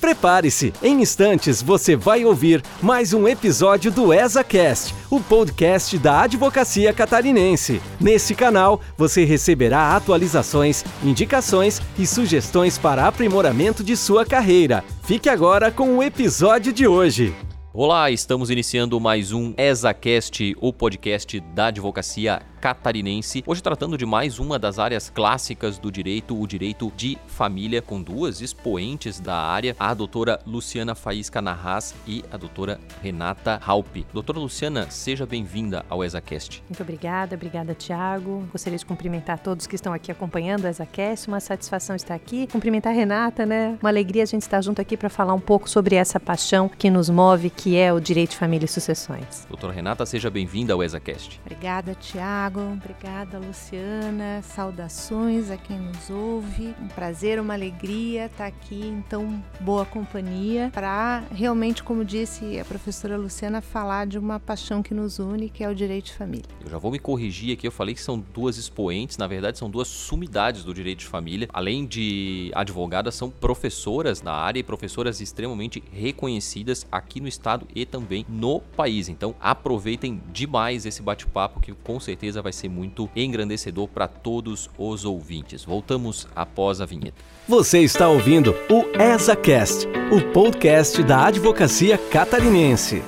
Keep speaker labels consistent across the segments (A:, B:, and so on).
A: Prepare-se, em instantes você vai ouvir mais um episódio do ESACast, o podcast da Advocacia Catarinense. Nesse canal você receberá atualizações, indicações e sugestões para aprimoramento de sua carreira. Fique agora com o episódio de hoje.
B: Olá, estamos iniciando mais um ESACast, o podcast da Advocacia catarinense. Hoje tratando de mais uma das áreas clássicas do direito, o direito de família, com duas expoentes da área, a doutora Luciana Faísca Narras e a doutora Renata Halpe. Doutora Luciana, seja bem-vinda ao ESACast.
C: Muito obrigada, obrigada Tiago. Gostaria de cumprimentar todos que estão aqui acompanhando o ESACast, uma satisfação estar aqui. Cumprimentar a Renata, né? Uma alegria a gente estar junto aqui para falar um pouco sobre essa paixão que nos move, que é o direito de família e sucessões.
B: Doutora Renata, seja bem-vinda ao ESACast.
D: Obrigada, Tiago. Tiago, obrigada Luciana, saudações a quem nos ouve. Um prazer, uma alegria estar aqui em tão boa companhia para realmente, como disse a professora Luciana, falar de uma paixão que nos une, que é o direito de família.
B: Eu já vou me corrigir aqui, eu falei que são duas expoentes, na verdade são duas sumidades do direito de família. Além de advogadas, são professoras na área e professoras extremamente reconhecidas aqui no estado e também no país. Então aproveitem demais esse bate-papo que com certeza certeza vai ser muito engrandecedor para todos os ouvintes. Voltamos após a vinheta.
A: Você está ouvindo o ESACast, o podcast da Advocacia Catarinense.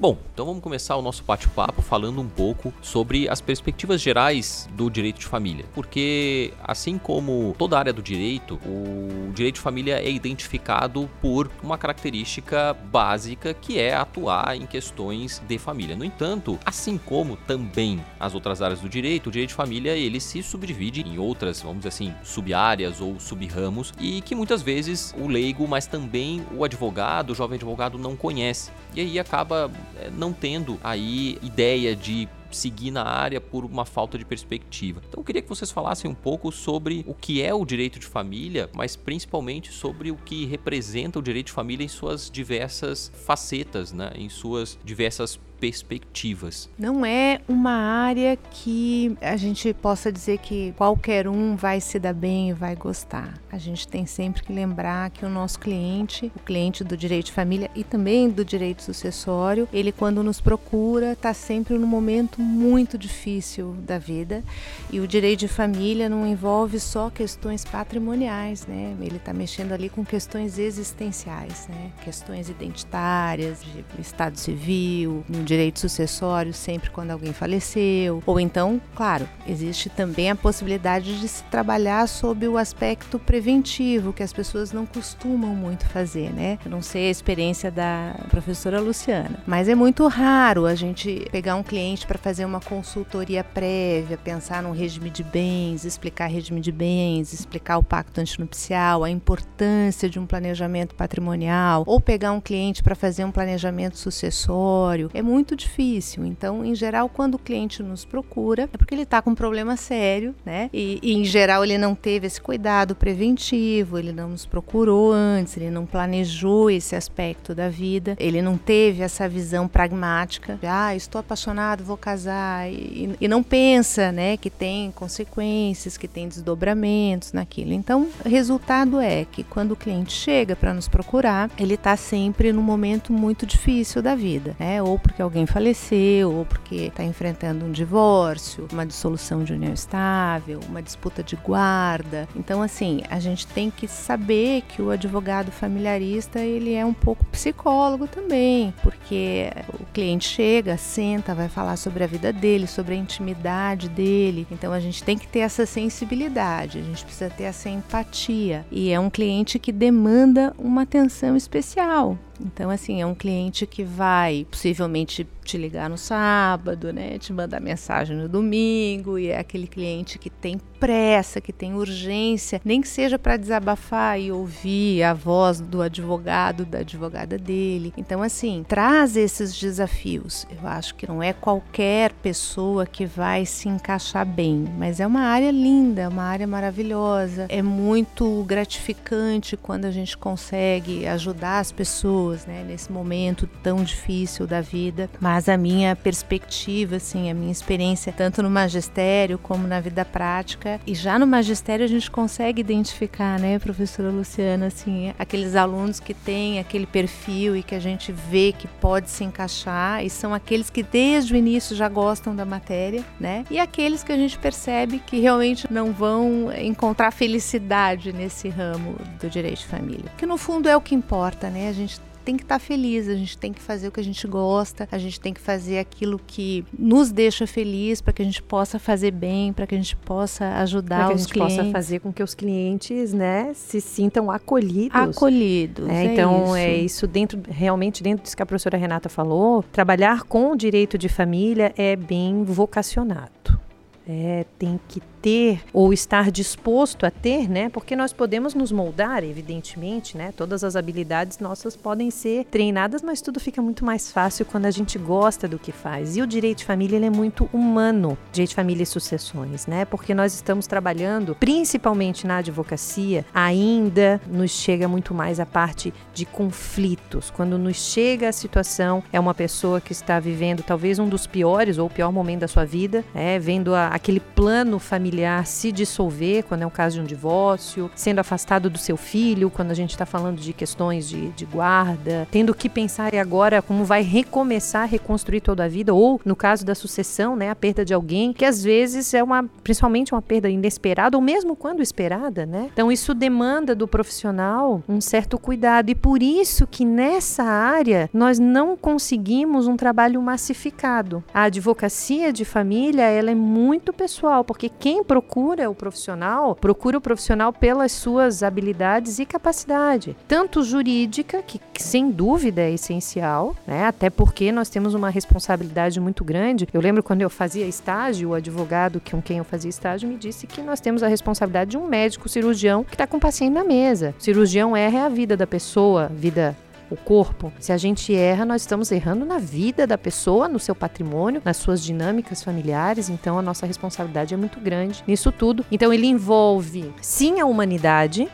B: Bom, então vamos começar o nosso bate-papo falando um pouco sobre as perspectivas gerais do direito de família. Porque, assim como toda área do direito, o direito de família é identificado por uma característica básica que é atuar em questões de família. No entanto, assim como também as outras áreas do direito, o direito de família ele se subdivide em outras, vamos dizer assim, sub-áreas ou sub-ramos e que muitas vezes o leigo, mas também o advogado, o jovem advogado não conhece. E aí acaba não tendo aí ideia de seguir na área por uma falta de perspectiva. Então eu queria que vocês falassem um pouco sobre o que é o direito de família, mas principalmente sobre o que representa o direito de família em suas diversas facetas, né? em suas diversas perspectivas.
D: Não é uma área que a gente possa dizer que qualquer um vai se dar bem e vai gostar. A gente tem sempre que lembrar que o nosso cliente, o cliente do direito de família e também do direito sucessório, ele quando nos procura está sempre num momento muito difícil da vida e o direito de família não envolve só questões patrimoniais, né? Ele está mexendo ali com questões existenciais, né? Questões identitárias, de estado civil, direito sucessório sempre quando alguém faleceu. Ou então, claro, existe também a possibilidade de se trabalhar sob o aspecto preventivo, que as pessoas não costumam muito fazer, né? Eu não sei a experiência da professora Luciana, mas é muito raro a gente pegar um cliente para fazer uma consultoria prévia, pensar num regime de bens, explicar regime de bens, explicar o pacto antinupcial, a importância de um planejamento patrimonial, ou pegar um cliente para fazer um planejamento sucessório. É muito muito difícil. Então, em geral, quando o cliente nos procura, é porque ele está com um problema sério, né? E, e, em geral, ele não teve esse cuidado preventivo, ele não nos procurou antes, ele não planejou esse aspecto da vida, ele não teve essa visão pragmática de, ah, estou apaixonado, vou casar, e, e não pensa, né, que tem consequências, que tem desdobramentos naquilo. Então, o resultado é que quando o cliente chega para nos procurar, ele está sempre num momento muito difícil da vida, né? Ou porque alguém faleceu, ou porque está enfrentando um divórcio, uma dissolução de união estável, uma disputa de guarda. Então, assim, a gente tem que saber que o advogado familiarista ele é um pouco psicólogo também, porque o cliente chega, senta, vai falar sobre a vida dele, sobre a intimidade dele. Então, a gente tem que ter essa sensibilidade, a gente precisa ter essa empatia. E é um cliente que demanda uma atenção especial. Então, assim, é um cliente que vai possivelmente sais te ligar no sábado, né? Te mandar mensagem no domingo, e é aquele cliente que tem pressa, que tem urgência, nem que seja para desabafar e ouvir a voz do advogado, da advogada dele. Então, assim, traz esses desafios. Eu acho que não é qualquer pessoa que vai se encaixar bem, mas é uma área linda, uma área maravilhosa. É muito gratificante quando a gente consegue ajudar as pessoas né, nesse momento tão difícil da vida. Mas a minha perspectiva, assim, a minha experiência, tanto no magistério como na vida prática, e já no magistério a gente consegue identificar, né, professora Luciana, assim, aqueles alunos que têm aquele perfil e que a gente vê que pode se encaixar, e são aqueles que desde o início já gostam da matéria, né, e aqueles que a gente percebe que realmente não vão encontrar felicidade nesse ramo do direito de família. Que no fundo é o que importa, né? A gente tem que estar tá feliz, a gente tem que fazer o que a gente gosta, a gente tem que fazer aquilo que nos deixa feliz para que a gente possa fazer bem, para que a gente possa ajudar
C: pra
D: os
C: que a gente
D: clientes.
C: possa fazer com que os clientes, né, se sintam acolhidos.
D: Acolhidos.
C: É,
D: é
C: então
D: isso.
C: é isso dentro realmente dentro disso que a professora Renata falou, trabalhar com o direito de família é bem vocacionado. É, tem que ter ou estar disposto a ter, né? Porque nós podemos nos moldar, evidentemente, né? Todas as habilidades nossas podem ser treinadas, mas tudo fica muito mais fácil quando a gente gosta do que faz. E o direito de família ele é muito humano, direito de família e sucessões, né? Porque nós estamos trabalhando, principalmente na advocacia, ainda nos chega muito mais a parte de conflitos. Quando nos chega a situação, é uma pessoa que está vivendo talvez um dos piores ou o pior momento da sua vida, é vendo a, aquele plano familiar se dissolver, quando é o caso de um divórcio, sendo afastado do seu filho, quando a gente está falando de questões de, de guarda, tendo que pensar agora como vai recomeçar reconstruir toda a vida, ou no caso da sucessão, né, a perda de alguém, que às vezes é uma, principalmente uma perda inesperada, ou mesmo quando esperada, né? Então isso demanda do profissional um certo cuidado e por isso que nessa área nós não conseguimos um trabalho massificado. A advocacia de família, ela é muito pessoal, porque quem procura o profissional, procura o profissional pelas suas habilidades e capacidade, tanto jurídica, que, sem dúvida é essencial, né? Até porque nós temos uma responsabilidade muito grande. Eu lembro quando eu fazia estágio, o advogado com quem eu fazia estágio me disse que nós temos a responsabilidade de um médico cirurgião que está com o paciente na mesa. O cirurgião erra a vida da pessoa, vida o corpo. Se a gente erra, nós estamos errando na vida da pessoa, no seu patrimônio, nas suas dinâmicas familiares. Então a nossa responsabilidade é muito grande nisso tudo. Então ele envolve sim a humanidade,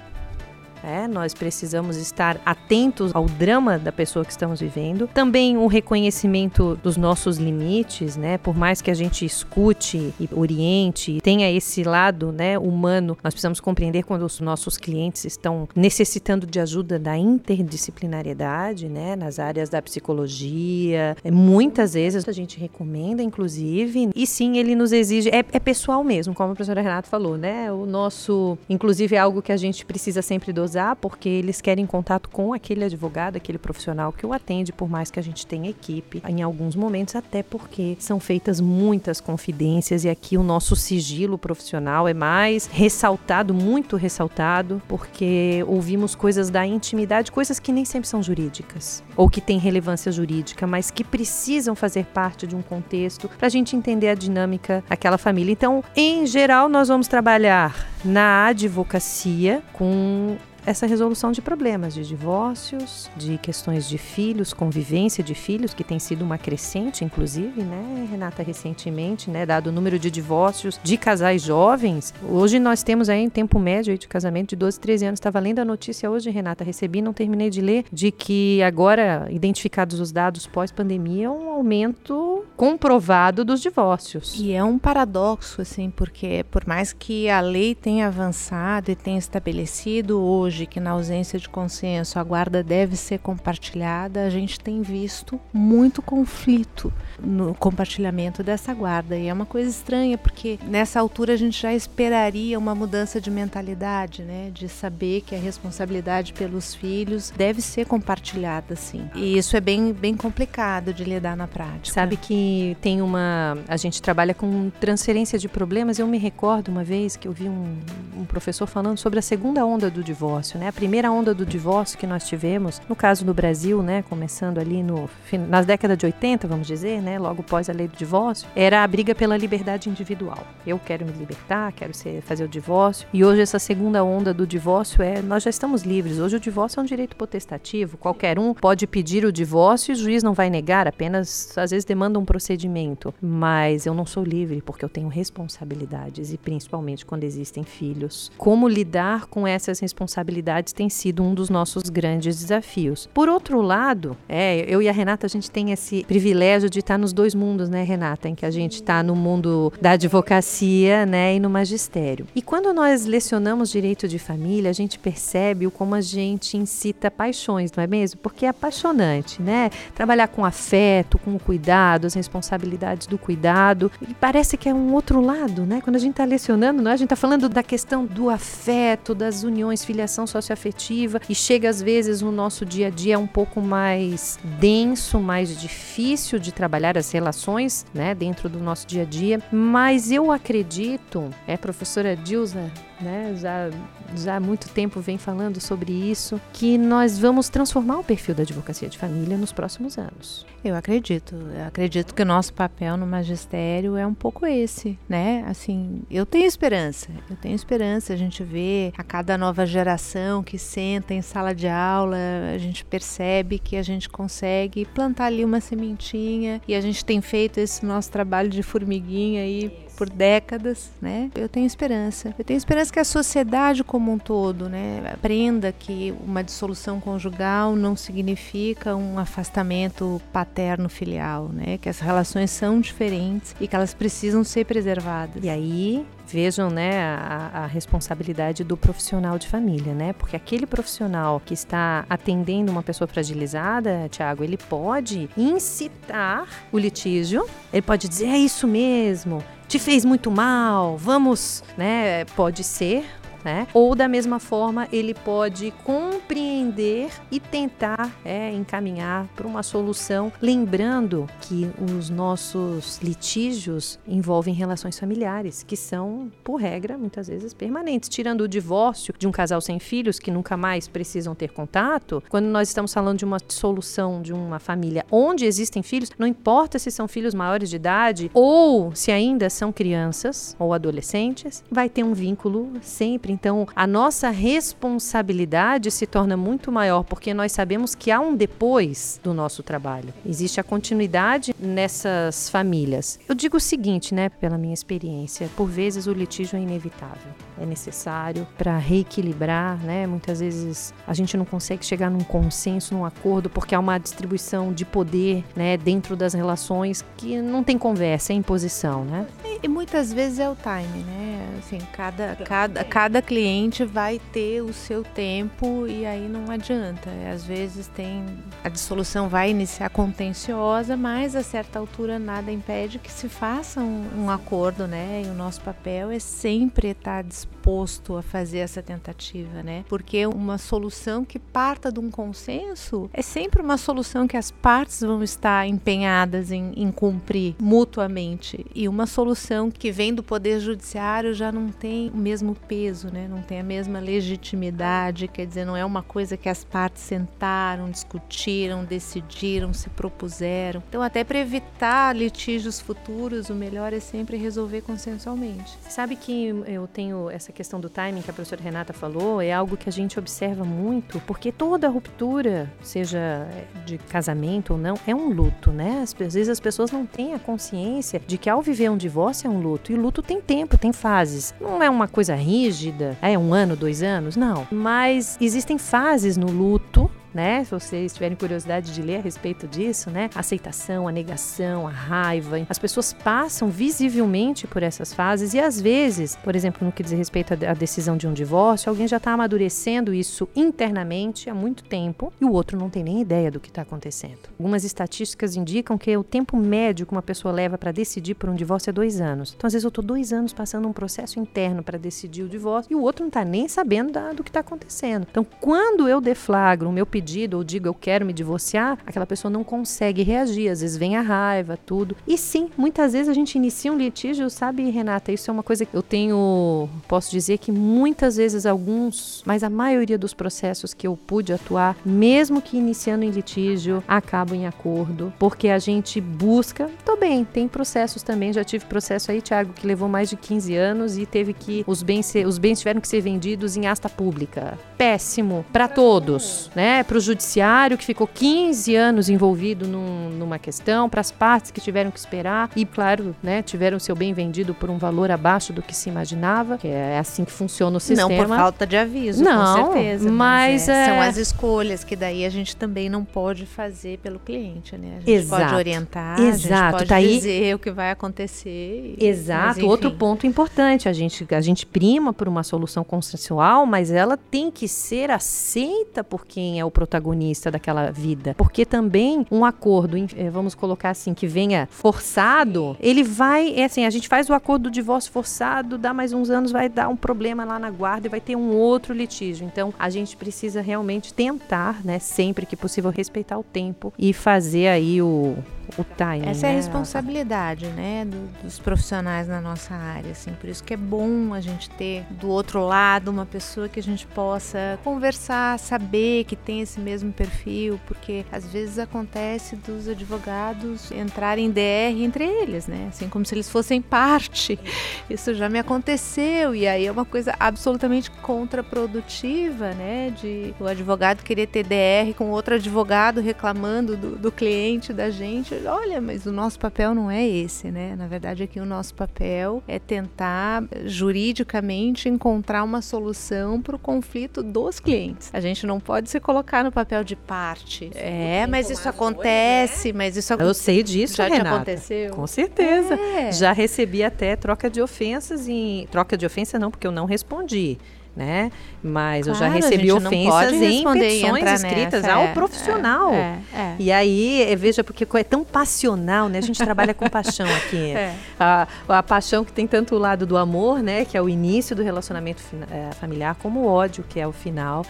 C: é, nós precisamos estar atentos ao drama da pessoa que estamos vivendo. Também o reconhecimento dos nossos limites, né? Por mais que a gente escute e oriente, tenha esse lado, né, humano, nós precisamos compreender quando os nossos clientes estão necessitando de ajuda da interdisciplinariedade, né, nas áreas da psicologia. É, muitas vezes a gente recomenda, inclusive, e sim, ele nos exige, é, é pessoal mesmo, como a professora Renata falou, né? O nosso, inclusive, é algo que a gente precisa sempre dosar, porque eles querem contato com aquele advogado, aquele profissional que o atende, por mais que a gente tenha equipe, em alguns momentos, até porque são feitas muitas confidências e aqui o nosso sigilo profissional é mais ressaltado, muito ressaltado, porque ouvimos coisas da intimidade, coisas que nem sempre são jurídicas ou que têm relevância jurídica, mas que precisam fazer parte de um contexto para a gente entender a dinâmica daquela família. Então, em geral, nós vamos trabalhar na advocacia com essa resolução de problemas de divórcios, de questões de filhos, convivência de filhos, que tem sido uma crescente, inclusive, né, Renata, recentemente, né, dado o número de divórcios de casais jovens. Hoje nós temos aí em tempo médio de casamento de 12, 13 anos. Estava lendo a notícia hoje, Renata, recebi, não terminei de ler, de que agora, identificados os dados pós-pandemia, um aumento comprovado dos divórcios.
D: E é um paradoxo, assim, porque por mais que a lei tenha avançado e tenha estabelecido hoje que na ausência de consenso a guarda deve ser compartilhada, a gente tem visto muito conflito no compartilhamento dessa guarda. E é uma coisa estranha, porque nessa altura a gente já esperaria uma mudança de mentalidade, né? De saber que a responsabilidade pelos filhos deve ser compartilhada, sim. E isso é bem, bem complicado de lidar na prática.
C: Sabe que tem uma. A gente trabalha com transferência de problemas. Eu me recordo uma vez que eu vi um, um professor falando sobre a segunda onda do divórcio, né? A primeira onda do divórcio que nós tivemos, no caso do Brasil, né? Começando ali no, nas décadas de 80, vamos dizer, né? Logo após a lei do divórcio, era a briga pela liberdade individual. Eu quero me libertar, quero ser, fazer o divórcio. E hoje essa segunda onda do divórcio é nós já estamos livres. Hoje o divórcio é um direito potestativo. Qualquer um pode pedir o divórcio e o juiz não vai negar, apenas às vezes demanda um procedimento. Mas eu não sou livre porque eu tenho responsabilidades e principalmente quando existem filhos. Como lidar com essas responsabilidades tem sido um dos nossos grandes desafios. Por outro lado, é, eu e a Renata, a gente tem esse privilégio de estar nos dois mundos, né, Renata? Em que a gente está no mundo da advocacia, né, e no magistério. E quando nós lecionamos direito de família, a gente percebe o como a gente incita paixões, não é mesmo? Porque é apaixonante, né? Trabalhar com afeto, com cuidado, as responsabilidades do cuidado. E parece que é um outro lado, né? Quando a gente está lecionando, né? a gente está falando da questão do afeto, das uniões, filiação socioafetiva, e chega às vezes no nosso dia a dia um pouco mais denso, mais difícil de trabalhar as relações, né? Dentro do nosso dia a dia. Mas eu acredito, é professora Dilza, né? Já, já há muito tempo vem falando sobre isso, que nós vamos transformar o perfil da advocacia de família nos próximos anos.
D: Eu acredito. Eu acredito que o nosso papel no magistério é um pouco esse, né? Assim, eu tenho esperança. Eu tenho esperança. A gente vê a cada nova geração que senta em sala de aula, a gente percebe que a gente consegue plantar ali uma sementinha e a gente tem feito esse nosso trabalho de formiguinha aí por décadas, né? Eu tenho esperança. Eu tenho esperança que a sociedade como um todo, né, aprenda que uma dissolução conjugal não significa um afastamento paterno-filial, né? Que as relações são diferentes e que elas precisam ser preservadas.
C: E aí, vejam né, a, a, responsabilidade do profissional de família, né? Porque aquele profissional que está atendendo uma pessoa fragilizada, Tiago, ele pode incitar o litígio, ele pode dizer, é isso mesmo, te fez muito mal, vamos, né? Pode ser né? Ou da mesma forma ele pode compreender e tentar é, encaminhar para uma solução, lembrando que os nossos litígios envolvem relações familiares, que são, por regra, muitas vezes permanentes. Tirando o divórcio de um casal sem filhos que nunca mais precisam ter contato, quando nós estamos falando de uma solução de uma família onde existem filhos, não importa se são filhos maiores de idade ou se ainda são crianças ou adolescentes, vai ter um vínculo sempre então, a nossa responsabilidade se torna muito maior porque nós sabemos que há um depois do nosso trabalho. Existe a continuidade nessas famílias. Eu digo o seguinte, né, pela minha experiência, por vezes o litígio é inevitável. É necessário para reequilibrar, né? Muitas vezes a gente não consegue chegar num consenso, num acordo, porque há uma distribuição de poder, né, dentro das relações que não tem conversa, é imposição, né?
D: E, muitas vezes é o time, né? Assim, cada, cada, cada cliente vai ter o seu tempo e aí não adianta. Às vezes tem a dissolução vai iniciar contenciosa, mas a certa altura nada impede que se faça um, um acordo, né? E o nosso papel é sempre estar disposto a fazer essa tentativa, né? Porque uma solução que parta de um consenso é sempre uma solução que as partes vão estar empenhadas em, em cumprir mutuamente e uma solução que vem do poder judiciário já não tem o mesmo peso, né? Não tem a mesma legitimidade, quer dizer, não é uma coisa que as partes sentaram, discutiram, decidiram, se propuseram. Então, até para evitar litígios futuros, o melhor é sempre resolver consensualmente.
C: Sabe que eu tenho essa questão do timing que a professora Renata falou, é algo que a gente observa muito, porque toda ruptura, seja de casamento ou não, é um luto, né? Às vezes as pessoas não têm a consciência de que ao viver um divórcio é um luto. E luto tem tempo, tem fases. Não é uma coisa rígida, é um ano, dois anos, não. Mas existem fases no luto né? Se vocês tiverem curiosidade de ler a respeito disso, né? A aceitação, a negação, a raiva. As pessoas passam visivelmente por essas fases e às vezes, por exemplo, no que diz respeito à decisão de um divórcio, alguém já está amadurecendo isso internamente há muito tempo e o outro não tem nem ideia do que está acontecendo. Algumas estatísticas indicam que o tempo médio que uma pessoa leva para decidir por um divórcio é dois anos. Então, às vezes, eu estou dois anos passando um processo interno para decidir o divórcio e o outro não está nem sabendo da, do que está acontecendo. Então, quando eu deflagro o meu pedido ou digo eu quero me divorciar, aquela pessoa não consegue reagir. Às vezes vem a raiva, tudo. E sim, muitas vezes a gente inicia um litígio, sabe, Renata? Isso é uma coisa que eu tenho, posso dizer que muitas vezes alguns, mas a maioria dos processos que eu pude atuar, mesmo que iniciando em litígio, acabam em acordo, porque a gente busca. Tô bem, tem processos também. Já tive processo aí, Thiago, que levou mais de 15 anos e teve que os bens, os bens tiveram que ser vendidos em asta pública. Péssimo para todos, né? Pro para o judiciário que ficou 15 anos envolvido num, numa questão, para as partes que tiveram que esperar e, claro, né, tiveram seu bem vendido por um valor abaixo do que se imaginava, que é assim que funciona o sistema.
D: Não por falta de aviso,
C: não,
D: com certeza.
C: Mas,
D: mas é,
C: é...
D: são as escolhas que daí a gente também não pode fazer pelo cliente, né? A gente
C: Exato.
D: pode orientar,
C: Exato.
D: a gente pode
C: tá
D: dizer aí... o que vai acontecer.
C: Exato. Outro ponto importante, a gente, a gente prima por uma solução consensual, mas ela tem que ser aceita por quem é o protagonista daquela vida. Porque também um acordo, eh, vamos colocar assim, que venha forçado, ele vai, é assim, a gente faz o acordo do divórcio forçado, dá mais uns anos, vai dar um problema lá na guarda e vai ter um outro litígio. Então, a gente precisa realmente tentar, né, sempre que possível, respeitar o tempo e fazer aí o, o timing.
D: Essa é a
C: né?
D: responsabilidade, né, do, dos profissionais na nossa área, assim. Por isso que é bom a gente ter do outro lado uma pessoa que a gente possa conversar, saber que tem esse mesmo perfil, porque às vezes acontece dos advogados entrarem em DR entre eles, né, assim como se eles fossem parte. Isso já me aconteceu e aí é uma coisa absolutamente contraprodutiva, né, de o advogado querer ter DR com outro advogado reclamando do, do cliente da gente olha, mas o nosso papel não é esse, né? Na verdade, aqui o nosso papel é tentar juridicamente encontrar uma solução para o conflito dos clientes. A gente não pode se colocar no papel de parte. É, mas isso acontece, mas isso
C: Eu sei disso,
D: já
C: Renata.
D: te aconteceu.
C: Com certeza.
D: É.
C: Já recebi até troca de ofensas em troca de ofensa não, porque eu não respondi. Né? Mas eu já
D: Claro,
C: recebi ofensas em
D: e
C: petições escritas
D: nessa,
C: ao
D: é,
C: profissional.
D: é, é.
C: E aí, eh, veja, porque é tão passional, né? A gente trabalha com paixão aqui.
D: É.
C: A, a paixão que tem tanto o lado do amor, né? Que é o início do relacionamento eh, familiar, como o ódio, que é o final.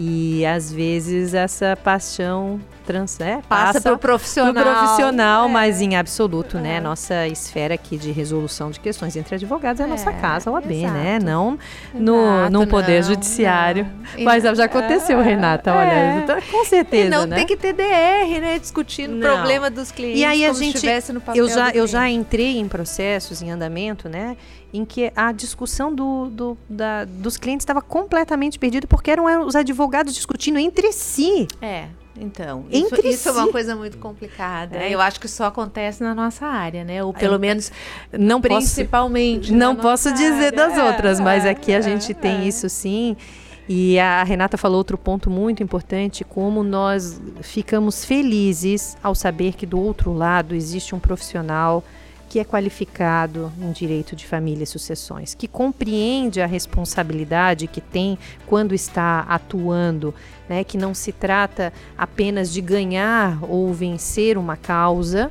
C: E às vezes essa paixão trans, é,
D: Passa
C: passa
D: pro profissional.
C: pro profissional,
D: É.
C: mas em absoluto, né?
D: É.
C: Nossa esfera aqui de resolução de questões entre advogados é a nossa
D: É,
C: casa, a OAB, né?
D: exato.
C: Não no,
D: Exato,
C: no Poder
D: não,
C: Judiciário.
D: não.
C: Mas já aconteceu,
D: é,
C: Renata, olha, tá- com certeza,
D: E não
C: né?
D: tem que ter DR, né? Discutindo o problema dos clientes
C: E aí a gente-
D: estivesse no papel
C: eu já, eu já entrei em processos em andamento, né? Em que a discussão do, do- da- dos clientes estava completamente perdida porque eram os advogados discutindo entre si.
D: É, então. Isso, isso é uma
C: si.
D: coisa muito complicada.
C: É.
D: Eu acho que só acontece na nossa área, né? Ou pelo
C: Eu-
D: menos
C: Não posso,
D: principalmente.
C: não
D: na
C: posso dizer
D: área.
C: das
D: É,
C: outras, mas
D: é,
C: aqui a
D: é,
C: gente tem
D: é.
C: isso sim. E a Renata falou outro ponto muito importante, como nós ficamos felizes ao saber que do outro lado existe um profissional que é qualificado em direito de família e sucessões, que compreende a responsabilidade que tem quando está atuando, né, que não se trata apenas de ganhar ou vencer uma causa,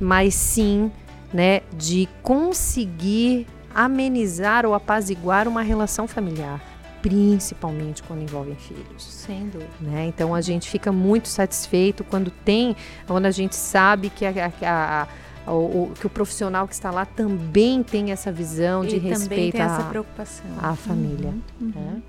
C: mas sim, né, de conseguir amenizar ou apaziguar uma relação familiar, principalmente quando envolvem filhos.
D: Sem dúvida.
C: Né? Então a gente fica muito satisfeito quando tem, quando a gente sabe que, a, a- a- o, o- que o profissional que está lá também tem essa visão de
D: e também
C: respeito
D: tem essa
C: à,
D: preocupação.
C: à família.
D: Uhum.
C: né?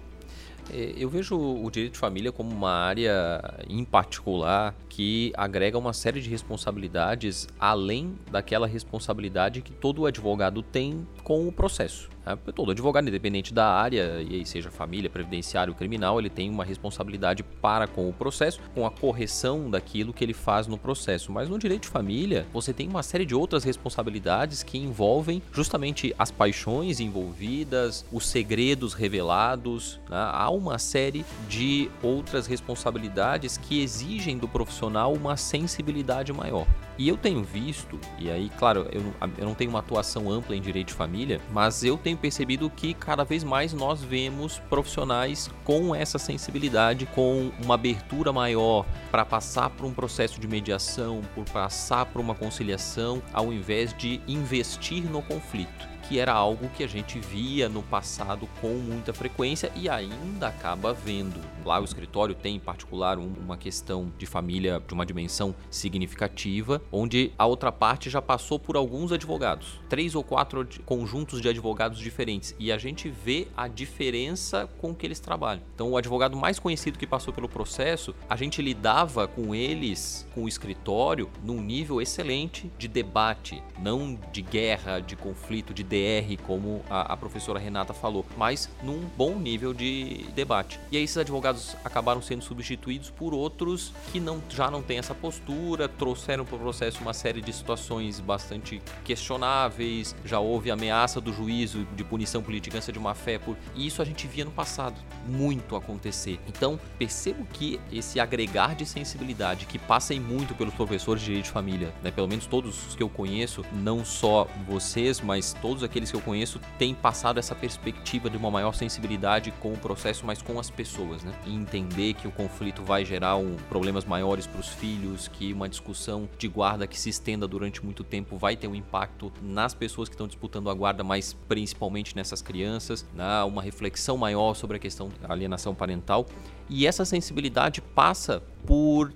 B: É, Eu vejo o direito de família como uma área em particular que agrega uma série de responsabilidades além daquela responsabilidade que todo advogado tem com o processo. né? Todo advogado, independente da área, e aí seja família, previdenciário, criminal, ele tem uma responsabilidade para com o processo, com a correção daquilo que ele faz no processo. Mas no direito de família, você tem uma série de outras responsabilidades que envolvem justamente as paixões envolvidas, os segredos revelados. né? Há uma série de outras responsabilidades que exigem do profissional uma sensibilidade maior. E eu tenho visto, e aí, claro, eu, eu não tenho uma atuação ampla em direito de família, mas eu tenho percebido que cada vez mais nós vemos profissionais com essa sensibilidade, com uma abertura maior para passar por um processo de mediação, por passar por uma conciliação, ao invés de investir no conflito que era algo que a gente via no passado com muita frequência e ainda acaba vendo. Lá o escritório tem em particular um- uma questão de família de uma dimensão significativa, onde a outra parte já passou por alguns advogados, três ou quatro conjuntos de advogados diferentes, e a gente vê a diferença com que eles trabalham. Então, o advogado mais conhecido que passou pelo processo, a gente lidava com eles, com o escritório, num nível excelente de debate, não de guerra, de conflito, de DR, como a, a professora Renata falou, mas num bom nível de debate. E aí esses advogados acabaram sendo substituídos por outros que não, já não têm essa postura, trouxeram para o processo uma série de situações bastante questionáveis, já houve ameaça do juízo de punição por litigância de má fé, por... e isso a gente via no passado muito acontecer. Então, percebo que esse agregar de sensibilidade que passa muito pelos professores de direito de família, né, pelo menos todos os que eu conheço, não só vocês, mas todos aqueles que eu conheço têm passado essa perspectiva de uma maior sensibilidade com o processo, mas com as pessoas, né? E entender que o conflito vai gerar um, problemas maiores para os filhos, que uma discussão de guarda que se estenda durante muito tempo vai ter um impacto nas pessoas que estão disputando a guarda, mas principalmente nessas crianças, né? uma reflexão maior sobre a questão da alienação parental. E essa sensibilidade passa por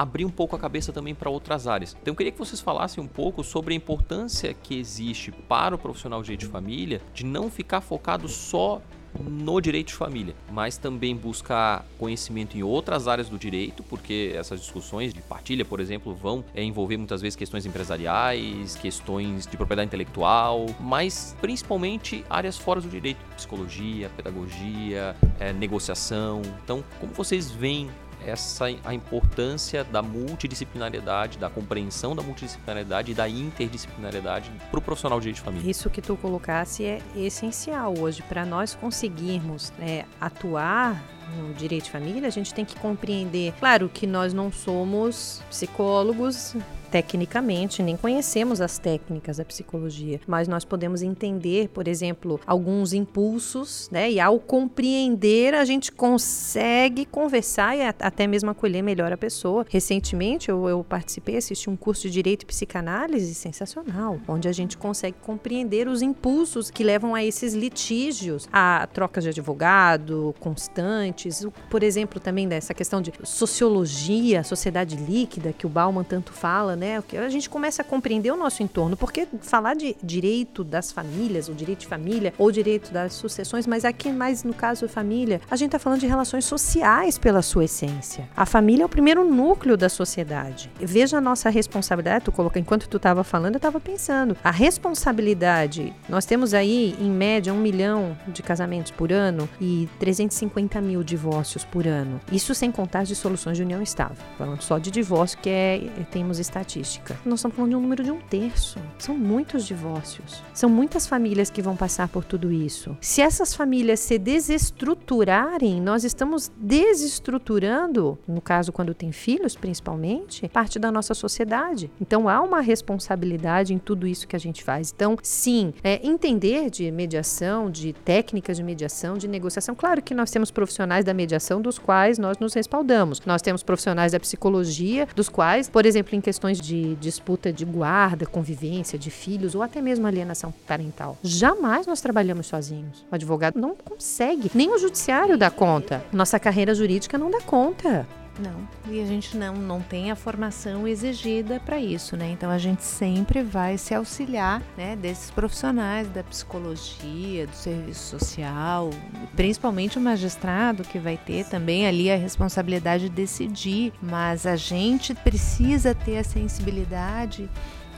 B: abrir um pouco a cabeça também para outras áreas. Então eu queria que vocês falassem um pouco sobre a importância que existe para o profissional de direito de família de não ficar focado só no direito de família, mas também buscar conhecimento em outras áreas do direito, porque essas discussões de partilha, por exemplo, vão é, envolver muitas vezes questões empresariais, questões de propriedade intelectual, mas principalmente áreas fora do direito, psicologia, pedagogia, é, negociação. Então, como vocês veem essa a importância da multidisciplinariedade, da compreensão da multidisciplinariedade e da interdisciplinariedade para o profissional de direito de família.
C: Isso que tu colocasse é essencial hoje para nós conseguirmos é, atuar no direito de família, a gente tem que compreender, claro que nós não somos psicólogos, tecnicamente, nem conhecemos as técnicas da psicologia, mas nós podemos entender, por exemplo, alguns impulsos, né? E ao compreender, a gente consegue conversar e até mesmo acolher melhor a pessoa. Recentemente, eu, eu participei, assisti um curso de Direito e Psicanálise sensacional, onde a gente consegue compreender os impulsos que levam a esses litígios, a trocas de advogado por exemplo, também dessa questão de sociologia, sociedade líquida, que o Bauman tanto fala, né? A gente começa a compreender o nosso entorno, porque falar de direito das famílias, o direito de família, ou direito das sucessões, mas aqui mais no caso família, a gente está falando de relações sociais pela sua essência. A família é o primeiro núcleo da sociedade. Veja a nossa responsabilidade, tu coloca, enquanto tu estava falando, eu estava pensando, a responsabilidade, nós temos aí em média um milhão de casamentos por ano e 350 mil divórcios por ano. Isso sem contar de soluções de união estável, falando só de divórcio que é, temos estatísticas estatística. Nós estamos falando de um número de um terço. São muitos divórcios. São muitas famílias que vão passar por tudo isso. Se essas famílias se desestruturarem, nós estamos desestruturando, no caso quando tem filhos principalmente, parte da nossa sociedade. Então há uma responsabilidade em tudo isso que a gente faz. Então, sim, é, entender de mediação, de técnicas de mediação, de negociação. Claro que nós temos profissionais da mediação dos quais nós nos respaldamos. Nós temos profissionais da psicologia dos quais, por exemplo, em questões de disputa de guarda, convivência de filhos ou até mesmo alienação parental. Jamais nós trabalhamos sozinhos. O advogado não consegue, nem o judiciário dá conta. Nossa carreira jurídica não dá conta.
D: Não, e a gente não, não tem a formação exigida para isso, né? Então a gente sempre vai se auxiliar né, desses profissionais da psicologia, do serviço social, principalmente o magistrado que vai ter também ali a responsabilidade de decidir, mas a gente precisa ter a sensibilidade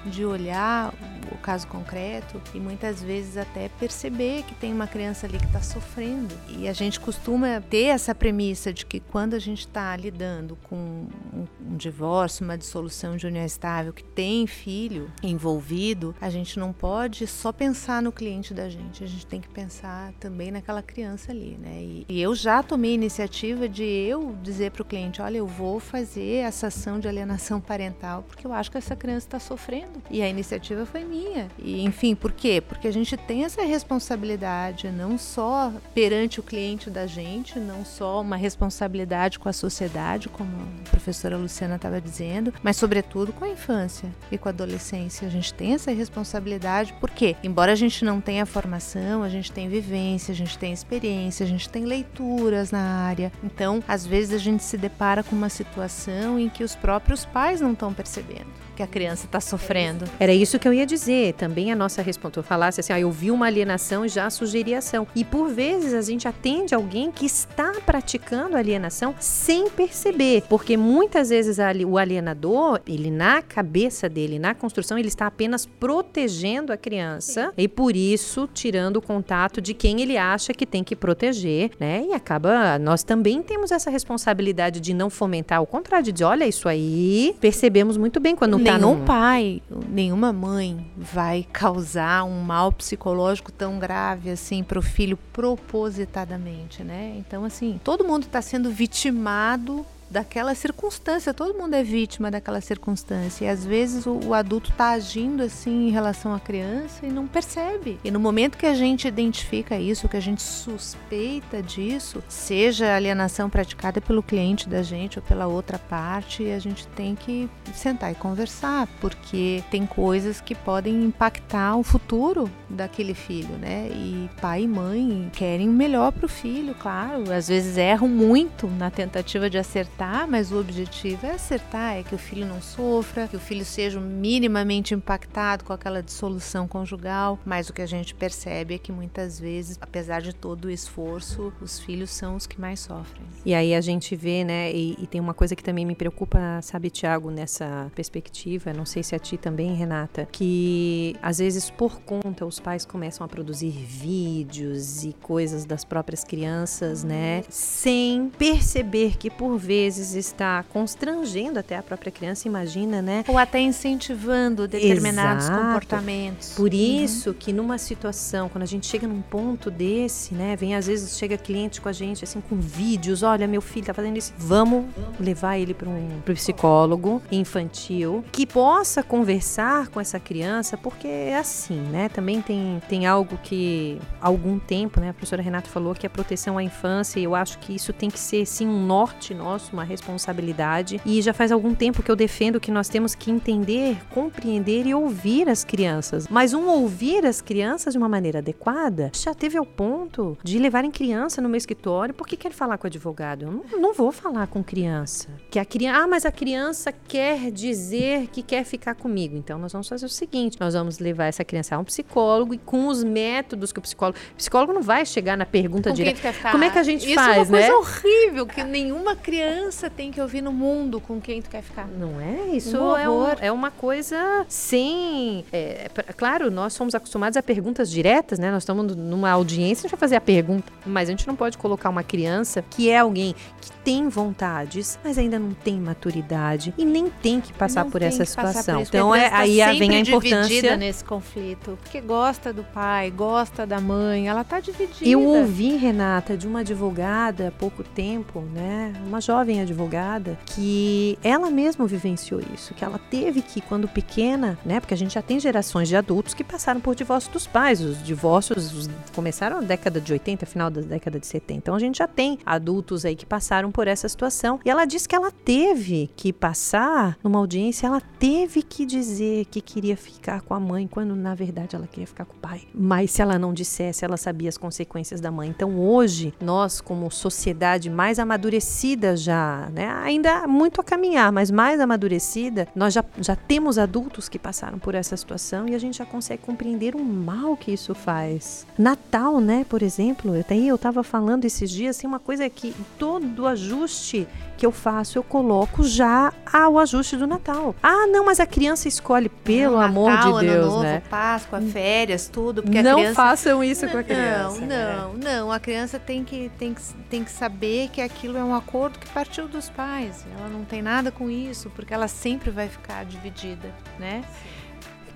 D: de olhar o caso concreto e muitas vezes até perceber que tem uma criança ali que está sofrendo. E a gente costuma ter essa premissa de que quando a gente está lidando com um, um, divórcio, uma dissolução de união estável, que tem filho envolvido, a gente não pode só pensar no cliente da gente, a gente tem que pensar também naquela criança ali, né? E, e eu já tomei a iniciativa de eu dizer para o cliente, olha, eu vou fazer essa ação de alienação parental porque eu acho que essa criança está sofrendo e a iniciativa foi minha. E enfim, por quê? Porque a gente tem essa responsabilidade não só perante o cliente da gente, não só uma responsabilidade com a sociedade, como a professora Luciana estava dizendo, mas sobretudo com a infância e com a adolescência. A gente tem essa responsabilidade porque, embora a gente não tenha formação, a gente tem vivência, a gente tem experiência, a gente tem leituras na área. Então, às vezes a gente se depara com uma situação em que os próprios pais não estão percebendo que a criança está sofrendo.
C: Era isso que eu ia dizer também a nossa resposta, falasse assim, ah, eu vi uma alienação e já sugeri ação. E por vezes a gente atende alguém que está praticando alienação sem perceber, porque muitas vezes o alienador, ele na cabeça dele, na construção, ele está apenas protegendo a criança Sim. e por isso tirando o contato de quem ele acha que tem que proteger, né? E acaba, nós também temos essa responsabilidade de não fomentar o contrário, de dizer, olha isso aí, percebemos muito bem quando
D: não
C: tá
D: Nenhum num... pai, nenhuma mãe vai causar um mal psicológico tão grave assim para o filho propositadamente, né? Então assim, todo mundo está sendo vitimado daquela circunstância. Todo mundo é vítima daquela circunstância. E às vezes o, o adulto está agindo assim em relação à criança e não percebe. E no momento que a gente identifica isso, que a gente suspeita disso, seja alienação praticada pelo cliente da gente ou pela outra parte, a gente tem que sentar e conversar, porque tem coisas que podem impactar o futuro daquele filho, né? E pai e mãe querem o melhor para o filho, claro. Às vezes erram muito na tentativa de acertar mas o objetivo é acertar, é que o filho não sofra, que o filho seja minimamente impactado com aquela dissolução conjugal. Mas o que a gente percebe é que muitas vezes, apesar de todo o esforço, os filhos são os que mais sofrem.
C: E aí a gente vê, né, e, e tem uma coisa que também me preocupa, sabe, Tiago, nessa perspectiva, não sei se a ti também, Renata, que às vezes por conta os pais começam a produzir vídeos e coisas das próprias crianças, né, sem perceber que por vezes está constrangendo até a própria criança, imagina, né?
D: Ou até incentivando determinados Exato. comportamentos.
C: Por uhum. isso uhum. que numa situação, quando a gente chega num ponto desse, né? Vem às vezes chega cliente com a gente assim com vídeos, olha, meu filho tá fazendo isso, vamos levar ele para um pro psicólogo infantil que possa conversar com essa criança, porque é assim, né? Também tem tem algo que há algum tempo, né, a professora Renata falou que a proteção à infância, e eu acho que isso tem que ser sim um norte nosso, uma uma responsabilidade. E já faz algum tempo que eu defendo que nós temos que entender, compreender e ouvir as crianças. Mas um ouvir as crianças de uma maneira adequada já teve ao ponto de levarem criança no meu escritório porque quer falar com o advogado. Eu não, não vou falar com criança. Que a criança, ah, mas a criança quer dizer que quer ficar comigo. Então nós vamos fazer o seguinte: nós vamos levar essa criança a um psicólogo e com os métodos que o psicólogo. O psicólogo não vai chegar na pergunta direta. Como é que a gente
D: Isso
C: faz,
D: né?
C: Isso
D: é uma coisa né? horrível que nenhuma criança tem que ouvir no mundo com quem tu quer ficar.
C: Não é? Isso um é, um, é, uma coisa sem. É, claro, nós somos acostumados a perguntas diretas, né? Nós estamos numa audiência, a gente vai fazer a pergunta, mas a gente não pode colocar uma criança que é alguém que tem vontades, mas ainda não tem maturidade e nem tem que passar por essa situação. Por então é, aí tá vem a importância
D: nesse conflito, porque gosta do pai, gosta da mãe, ela tá dividida.
C: Eu ouvi, Renata, de uma advogada há pouco tempo, né? Uma jovem advogada que ela mesma vivenciou isso, que ela teve que quando pequena, né? Porque a gente já tem gerações de adultos que passaram por divórcio dos pais, os divórcios começaram na década de 80, final da década de 70. Então a gente já tem adultos aí que passaram por essa situação. E ela disse que ela teve que passar numa audiência, ela teve que dizer que queria ficar com a mãe, quando na verdade ela queria ficar com o pai. Mas se ela não dissesse, ela sabia as consequências da mãe. Então hoje, nós, como sociedade mais amadurecida já, né, ainda muito a caminhar, mas mais amadurecida, nós já, já temos adultos que passaram por essa situação e a gente já consegue compreender o mal que isso faz. Natal, né, por exemplo, até eu estava falando esses dias, assim, uma coisa que todo ajuste que eu faço, eu coloco já ao ajuste do Natal. Ah, não, mas a criança escolhe, pelo não, amor Natal, de Deus, ano novo,
D: né? Páscoa, férias, tudo. Porque
C: não
D: criança...
C: façam isso
D: não,
C: com a criança.
D: Não,
C: né?
D: não, não. A criança tem que, tem, que, tem que saber que aquilo é um acordo que partiu dos pais. Ela não tem nada com isso, porque ela sempre vai ficar dividida, né? Sim.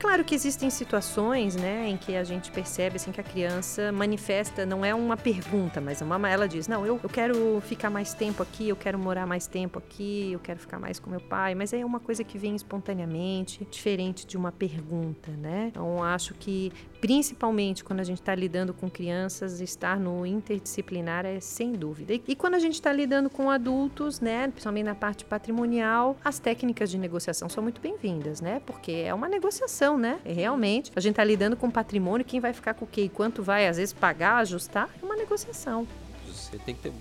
C: Claro que existem situações, né, em que a gente percebe assim que a criança manifesta, não é uma pergunta, mas uma, ela diz: "Não, eu, eu quero ficar mais tempo aqui, eu quero morar mais tempo aqui, eu quero ficar mais com meu pai", mas é uma coisa que vem espontaneamente, diferente de uma pergunta, né? Então acho que principalmente quando a gente está lidando com crianças, estar no interdisciplinar é sem dúvida. E, e quando a gente está lidando com adultos, né, principalmente na parte patrimonial, as técnicas de negociação são muito bem-vindas, né? Porque é uma negociação, né? É realmente, a gente está lidando com patrimônio, quem vai ficar com o quê e quanto vai, às vezes, pagar, ajustar, é uma negociação
B: você tem que ter,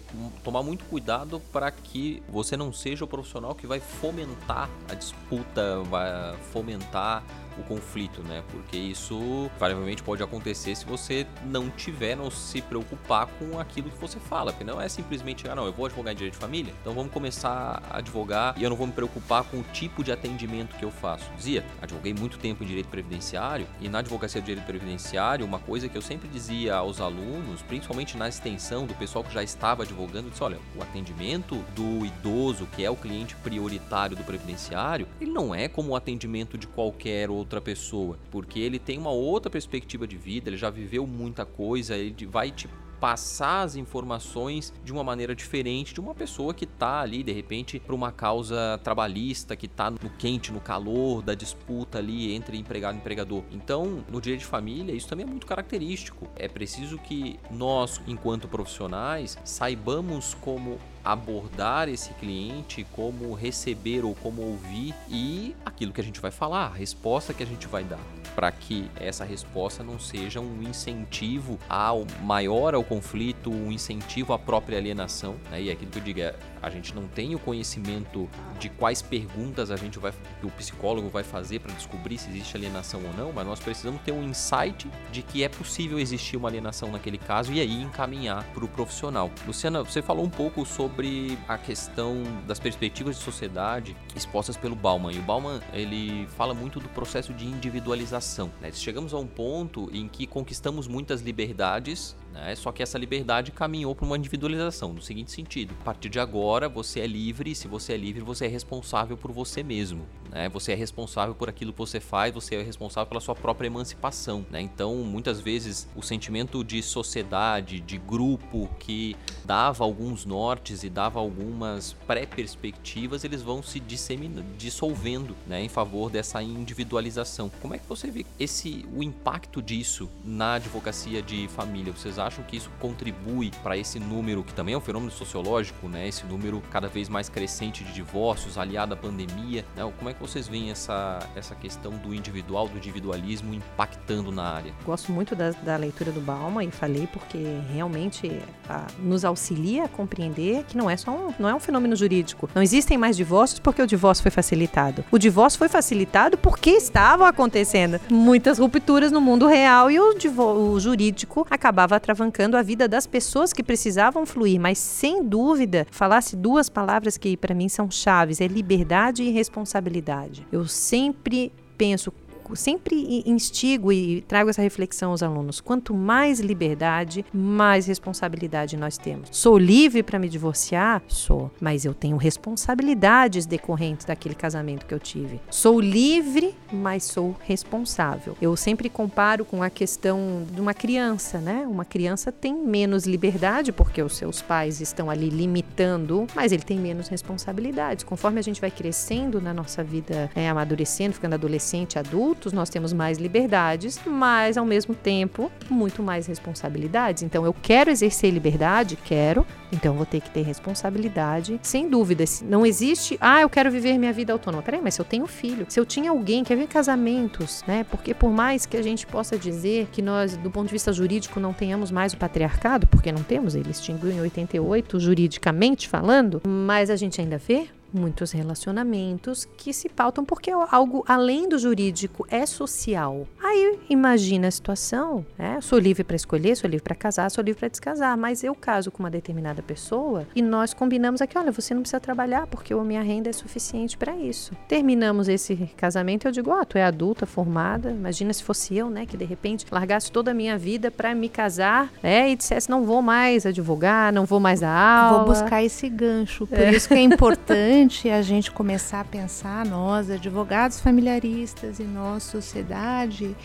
B: tomar muito cuidado para que você não seja o profissional que vai fomentar a disputa, vai fomentar o conflito, né? Porque isso variavelmente pode acontecer se você não tiver, não se preocupar com aquilo que você fala. Porque não é simplesmente, ah, não, eu vou advogar em direito de família, então vamos começar a advogar e eu não vou me preocupar com o tipo de atendimento que eu faço. Dizia, advoguei muito tempo em direito previdenciário e na advocacia do direito previdenciário, uma coisa que eu sempre dizia aos alunos, principalmente na extensão do pessoal que já estava advogando, disse, olha, o atendimento do idoso, que é o cliente prioritário do previdenciário, ele não é como o atendimento de qualquer outra pessoa, porque ele tem uma outra perspectiva de vida, ele já viveu muita coisa, ele vai te passar as informações de uma maneira diferente de uma pessoa que está ali, de repente, para uma causa trabalhista, que está no quente, no calor da disputa ali entre empregado e empregador. Então, no direito de família, isso também é muito característico. É preciso que nós, enquanto profissionais, saibamos como abordar esse cliente, como receber ou como ouvir e aquilo que a gente vai falar, a resposta que a gente vai dar, para que essa resposta não seja um incentivo ao maior ao conflito, um incentivo à própria alienação. Né? E é aquilo que eu digo é, a gente não tem o conhecimento de quais perguntas a gente vai, o psicólogo vai fazer para descobrir se existe alienação ou não, mas nós precisamos ter um insight de que é possível existir uma alienação naquele caso e aí encaminhar para o profissional. Luciana, você falou um pouco sobre a questão das perspectivas de sociedade expostas pelo Bauman. E o Bauman ele fala muito do processo de individualização. Né? Chegamos a um ponto em que conquistamos muitas liberdades né? Só que essa liberdade caminhou para uma individualização, no seguinte sentido: a partir de agora você é livre, e se você é livre, você é responsável por você mesmo. Né? Você é responsável por aquilo que você faz, você é responsável pela sua própria emancipação. Né? Então, muitas vezes, o sentimento de sociedade, de grupo que dava alguns nortes e dava algumas pré-perspectivas, eles vão se dissolvendo né? em favor dessa individualização. Como é que você vê esse, o impacto disso na advocacia de família? Vocês acham que isso contribui para esse número, que também é um fenômeno sociológico, né? esse número cada vez mais crescente de divórcios, aliado à pandemia? Né? Como é que vocês veem essa, essa questão do individual, do individualismo impactando na área?
C: Gosto muito da, da leitura do Bauman e falei porque realmente a, nos auxilia a compreender que não é só um, não é um fenômeno jurídico. Não existem mais divórcios porque o divórcio foi facilitado. O divórcio foi facilitado porque estavam acontecendo muitas rupturas no mundo real e o, o jurídico acabava atravancando a vida das pessoas que precisavam fluir. Mas sem dúvida, falasse duas palavras que para mim são chaves: é liberdade e responsabilidade. Eu sempre penso sempre instigo e trago essa reflexão aos alunos. Quanto mais liberdade, mais responsabilidade nós temos. Sou livre para me divorciar? Sou, mas eu tenho responsabilidades decorrentes daquele casamento que eu tive. Sou livre, mas sou responsável. Eu sempre comparo com a questão de uma criança, né? Uma criança tem menos liberdade porque os seus pais estão ali limitando, mas ele tem menos responsabilidades. Conforme a gente vai crescendo na nossa vida, é, amadurecendo, ficando adolescente, adulto, adultos nós temos mais liberdades, mas ao mesmo tempo muito mais responsabilidades. Então eu quero exercer liberdade, quero, então vou ter que ter responsabilidade, sem dúvida. Não existe, ah, eu quero viver minha vida autônoma. Peraí, mas se eu tenho filho, se eu tinha alguém, quer ver casamentos, né? Porque por mais que a gente possa dizer que nós, do ponto de vista jurídico, não tenhamos mais o patriarcado, porque não temos, ele extinguiu em 88, juridicamente falando, mas a gente ainda vê muitos relacionamentos que se pautam porque algo além do jurídico é social. Aí imagina a situação, né? Sou livre para escolher, sou livre para casar, sou livre para descasar, mas eu caso com uma determinada pessoa e nós combinamos aqui, olha, você não precisa trabalhar porque a minha renda é suficiente para isso. Terminamos esse casamento, eu digo, ó, oh, tu é adulta, formada, imagina se fosse eu, né, que de repente largasse toda a minha vida para me casar, né, e dissesse não vou mais advogar, não vou mais dar aula.
D: Vou buscar esse gancho. Por é. isso que é importante importante a gente começar a pensar, nós, advogados familiaristas e nossa sociedade,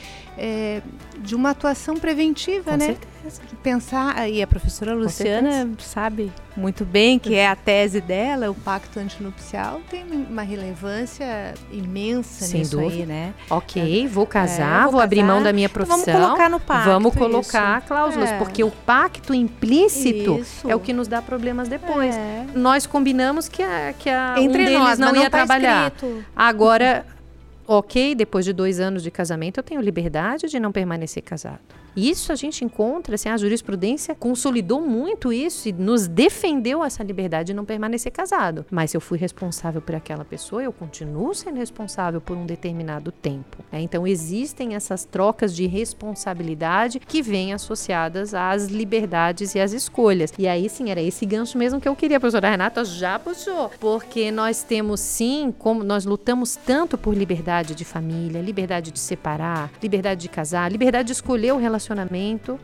D: é, de uma atuação preventiva,
C: Com
D: né?
C: Certeza.
D: Pensar, e a professora Luciana sabe muito bem que é a tese dela, o pacto antinupcial tem uma relevância imensa
C: Sem
D: nisso
C: dúvida.
D: aí, né?
C: Ok, vou casar, é, vou, vou casar, abrir mão da minha profissão.
D: Vamos colocar no pacto.
C: Vamos colocar isso. cláusulas, é. porque o pacto implícito
D: isso.
C: é o que nos dá problemas depois. É. Nós combinamos que a, que a
D: Entre
C: um deles
D: nós,
C: não,
D: não
C: ia
D: tá
C: trabalhar.
D: Escrito.
C: Agora ok, depois de dois anos de casamento, eu tenho liberdade de não permanecer casado. Isso a gente encontra, assim, a jurisprudência consolidou muito isso e nos defendeu essa liberdade de não permanecer casado. Mas eu fui responsável por aquela pessoa, eu continuo sendo responsável por um determinado tempo. Né? Então existem essas trocas de responsabilidade que vêm associadas às liberdades e às escolhas. E aí sim, era esse gancho mesmo que eu queria, professora Renata já puxou, porque nós temos sim, como nós lutamos tanto por liberdade de família, liberdade de separar, liberdade de casar, liberdade de escolher o relacionamento,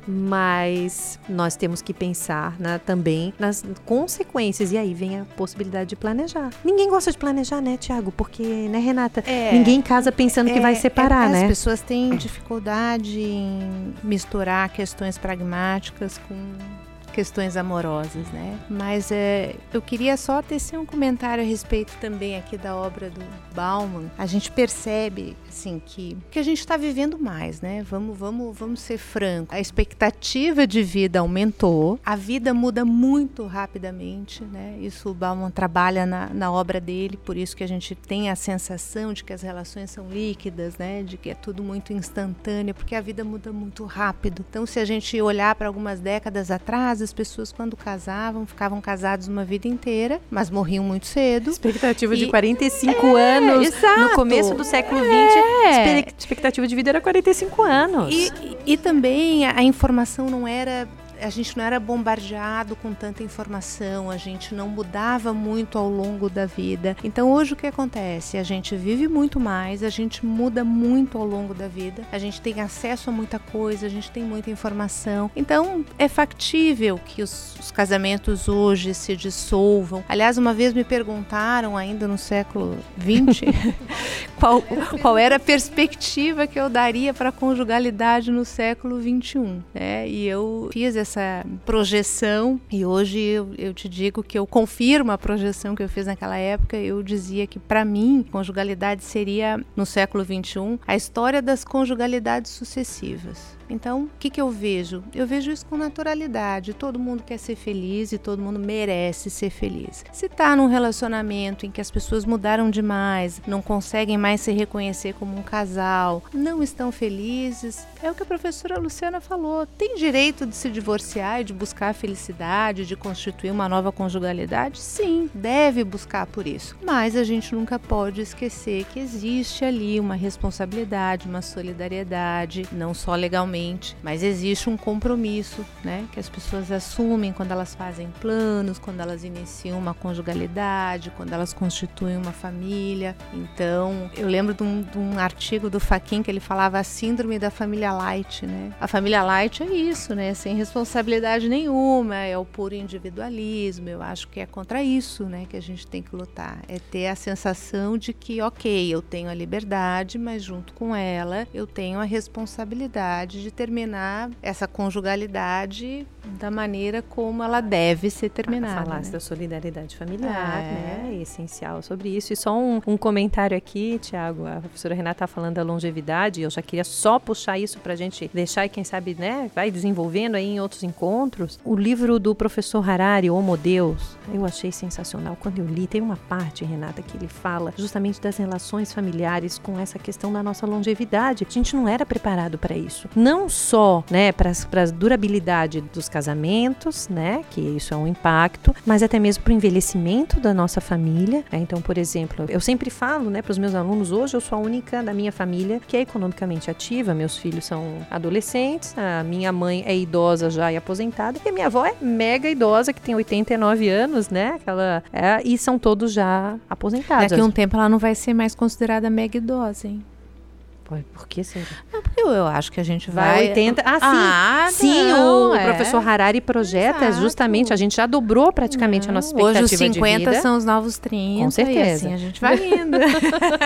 C: mas nós temos que pensar na, também nas consequências. E aí vem a possibilidade de planejar. Ninguém gosta de planejar, né, Tiago? Porque, né, Renata? É, Ninguém casa pensando é, que vai separar,
D: é,
C: né?
D: As pessoas têm dificuldade em misturar questões pragmáticas com questões amorosas, né? Mas é, eu queria só tecer um comentário a respeito também aqui da obra do Bauman. A gente percebe, assim, que, que a gente está vivendo mais, né? Vamos, vamos, vamos ser francos. A expectativa de vida aumentou, a vida muda muito rapidamente, né? Isso o Bauman trabalha na, na obra dele, por isso que a gente tem a sensação de que as relações são líquidas, né? De que é tudo muito instantâneo, porque a vida muda muito rápido. Então, se a gente olhar para algumas décadas atrás, as pessoas, quando casavam, ficavam casados uma vida inteira, mas morriam muito cedo.
C: Expectativa e... de 45 é, anos. Exato. No começo do século XX, é. Expectativa de vida era 45 anos.
D: E, e, e também a, a informação não era a gente não era bombardeado com tanta informação, a gente não mudava muito ao longo da vida. Então hoje o que acontece? A gente vive muito mais, a gente muda muito ao longo da vida, a gente tem acesso a muita coisa, a gente tem muita informação. Então é factível que os, os casamentos hoje se dissolvam. Aliás, uma vez me perguntaram, ainda no século XX, qual, qual era a perspectiva que eu daria para a conjugalidade no século XXI. Né? E eu fiz essa projeção e hoje eu, eu te digo que eu confirmo a projeção que eu fiz naquela época. Eu dizia que para mim conjugalidade seria no século 21 a história das conjugalidades sucessivas. Então, o que, que eu vejo? Eu vejo isso com naturalidade. Todo mundo quer ser feliz e todo mundo merece ser feliz. Se está num relacionamento em que as pessoas mudaram demais, não conseguem mais se reconhecer como um casal, não estão felizes, é o que a professora Luciana falou. Tem direito de se divorciar e de buscar a felicidade, de constituir uma nova conjugalidade? Sim, deve buscar por isso. Mas a gente nunca pode esquecer que existe ali uma responsabilidade, uma solidariedade, não só legalmente mas existe um compromisso, né, que as pessoas assumem quando elas fazem planos, quando elas iniciam uma conjugalidade, quando elas constituem uma família. Então, eu lembro de um, de um artigo do Faquin que ele falava a síndrome da família light, né? A família light é isso, né? Sem responsabilidade nenhuma, é o puro individualismo. Eu acho que é contra isso, né, que a gente tem que lutar. É ter a sensação de que, ok, eu tenho a liberdade, mas junto com ela eu tenho a responsabilidade de terminar essa conjugalidade da maneira como ela deve ser terminada.
C: Falasse
D: né?
C: da solidariedade familiar, é. né? É essencial sobre isso. E só um, um comentário aqui, Tiago, a professora Renata está falando da longevidade, eu já queria só puxar isso para a gente deixar e quem sabe, né, vai desenvolvendo aí em outros encontros. O livro do professor Harari, Homo Deus, eu achei sensacional. Quando eu li, tem uma parte, Renata, que ele fala justamente das relações familiares com essa questão da nossa longevidade. A gente não era preparado para isso. Não só, né, para a durabilidade dos casamentos, né? Que isso é um impacto, mas até mesmo para o envelhecimento da nossa família. Né? Então, por exemplo, eu sempre falo, né, para os meus alunos, hoje eu sou a única da minha família que é economicamente ativa. Meus filhos são adolescentes, a minha mãe é idosa já e aposentada, e a minha avó é mega idosa, que tem 89 anos, né? Ela é, e são todos já aposentados.
D: Daqui a um tempo ela não vai ser mais considerada mega idosa, hein?
C: Por que será?
D: Eu, eu acho que a gente vai.
C: 80. Ah, sim. Ah, sim, não, o é. professor Harari projeta Exato. justamente. A gente já dobrou praticamente não. a nossa expectativa.
D: Hoje os 50 são os novos 30.
C: Com certeza.
D: assim a gente vai indo.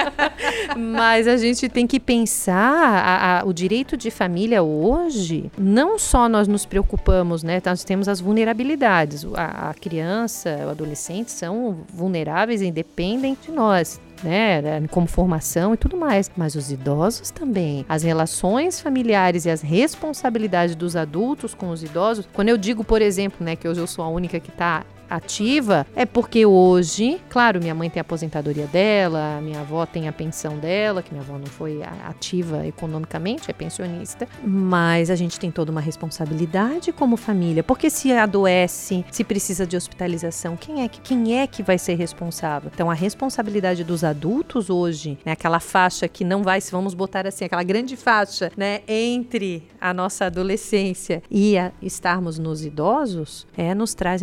C: Mas a gente tem que pensar a, a, o direito de família hoje. Não só nós nos preocupamos, né? Nós temos as vulnerabilidades. A, a criança, o adolescente são vulneráveis e dependem de nós né, como formação e tudo mais, mas os idosos também. As relações familiares e as responsabilidades dos adultos com os idosos. Quando eu digo, por exemplo, né, que hoje eu sou a única que está ativa, é porque hoje, claro, minha mãe tem a aposentadoria dela, minha avó tem a pensão dela, que minha avó não foi ativa economicamente, é pensionista, mas a gente tem toda uma responsabilidade como família, porque se adoece, se precisa de hospitalização, quem é que, quem é que vai ser responsável? Então a responsabilidade dos adultos hoje, né, aquela faixa que não vai, se vamos botar assim, aquela grande faixa, né, entre a nossa adolescência e a, estarmos nos idosos, é, nos traz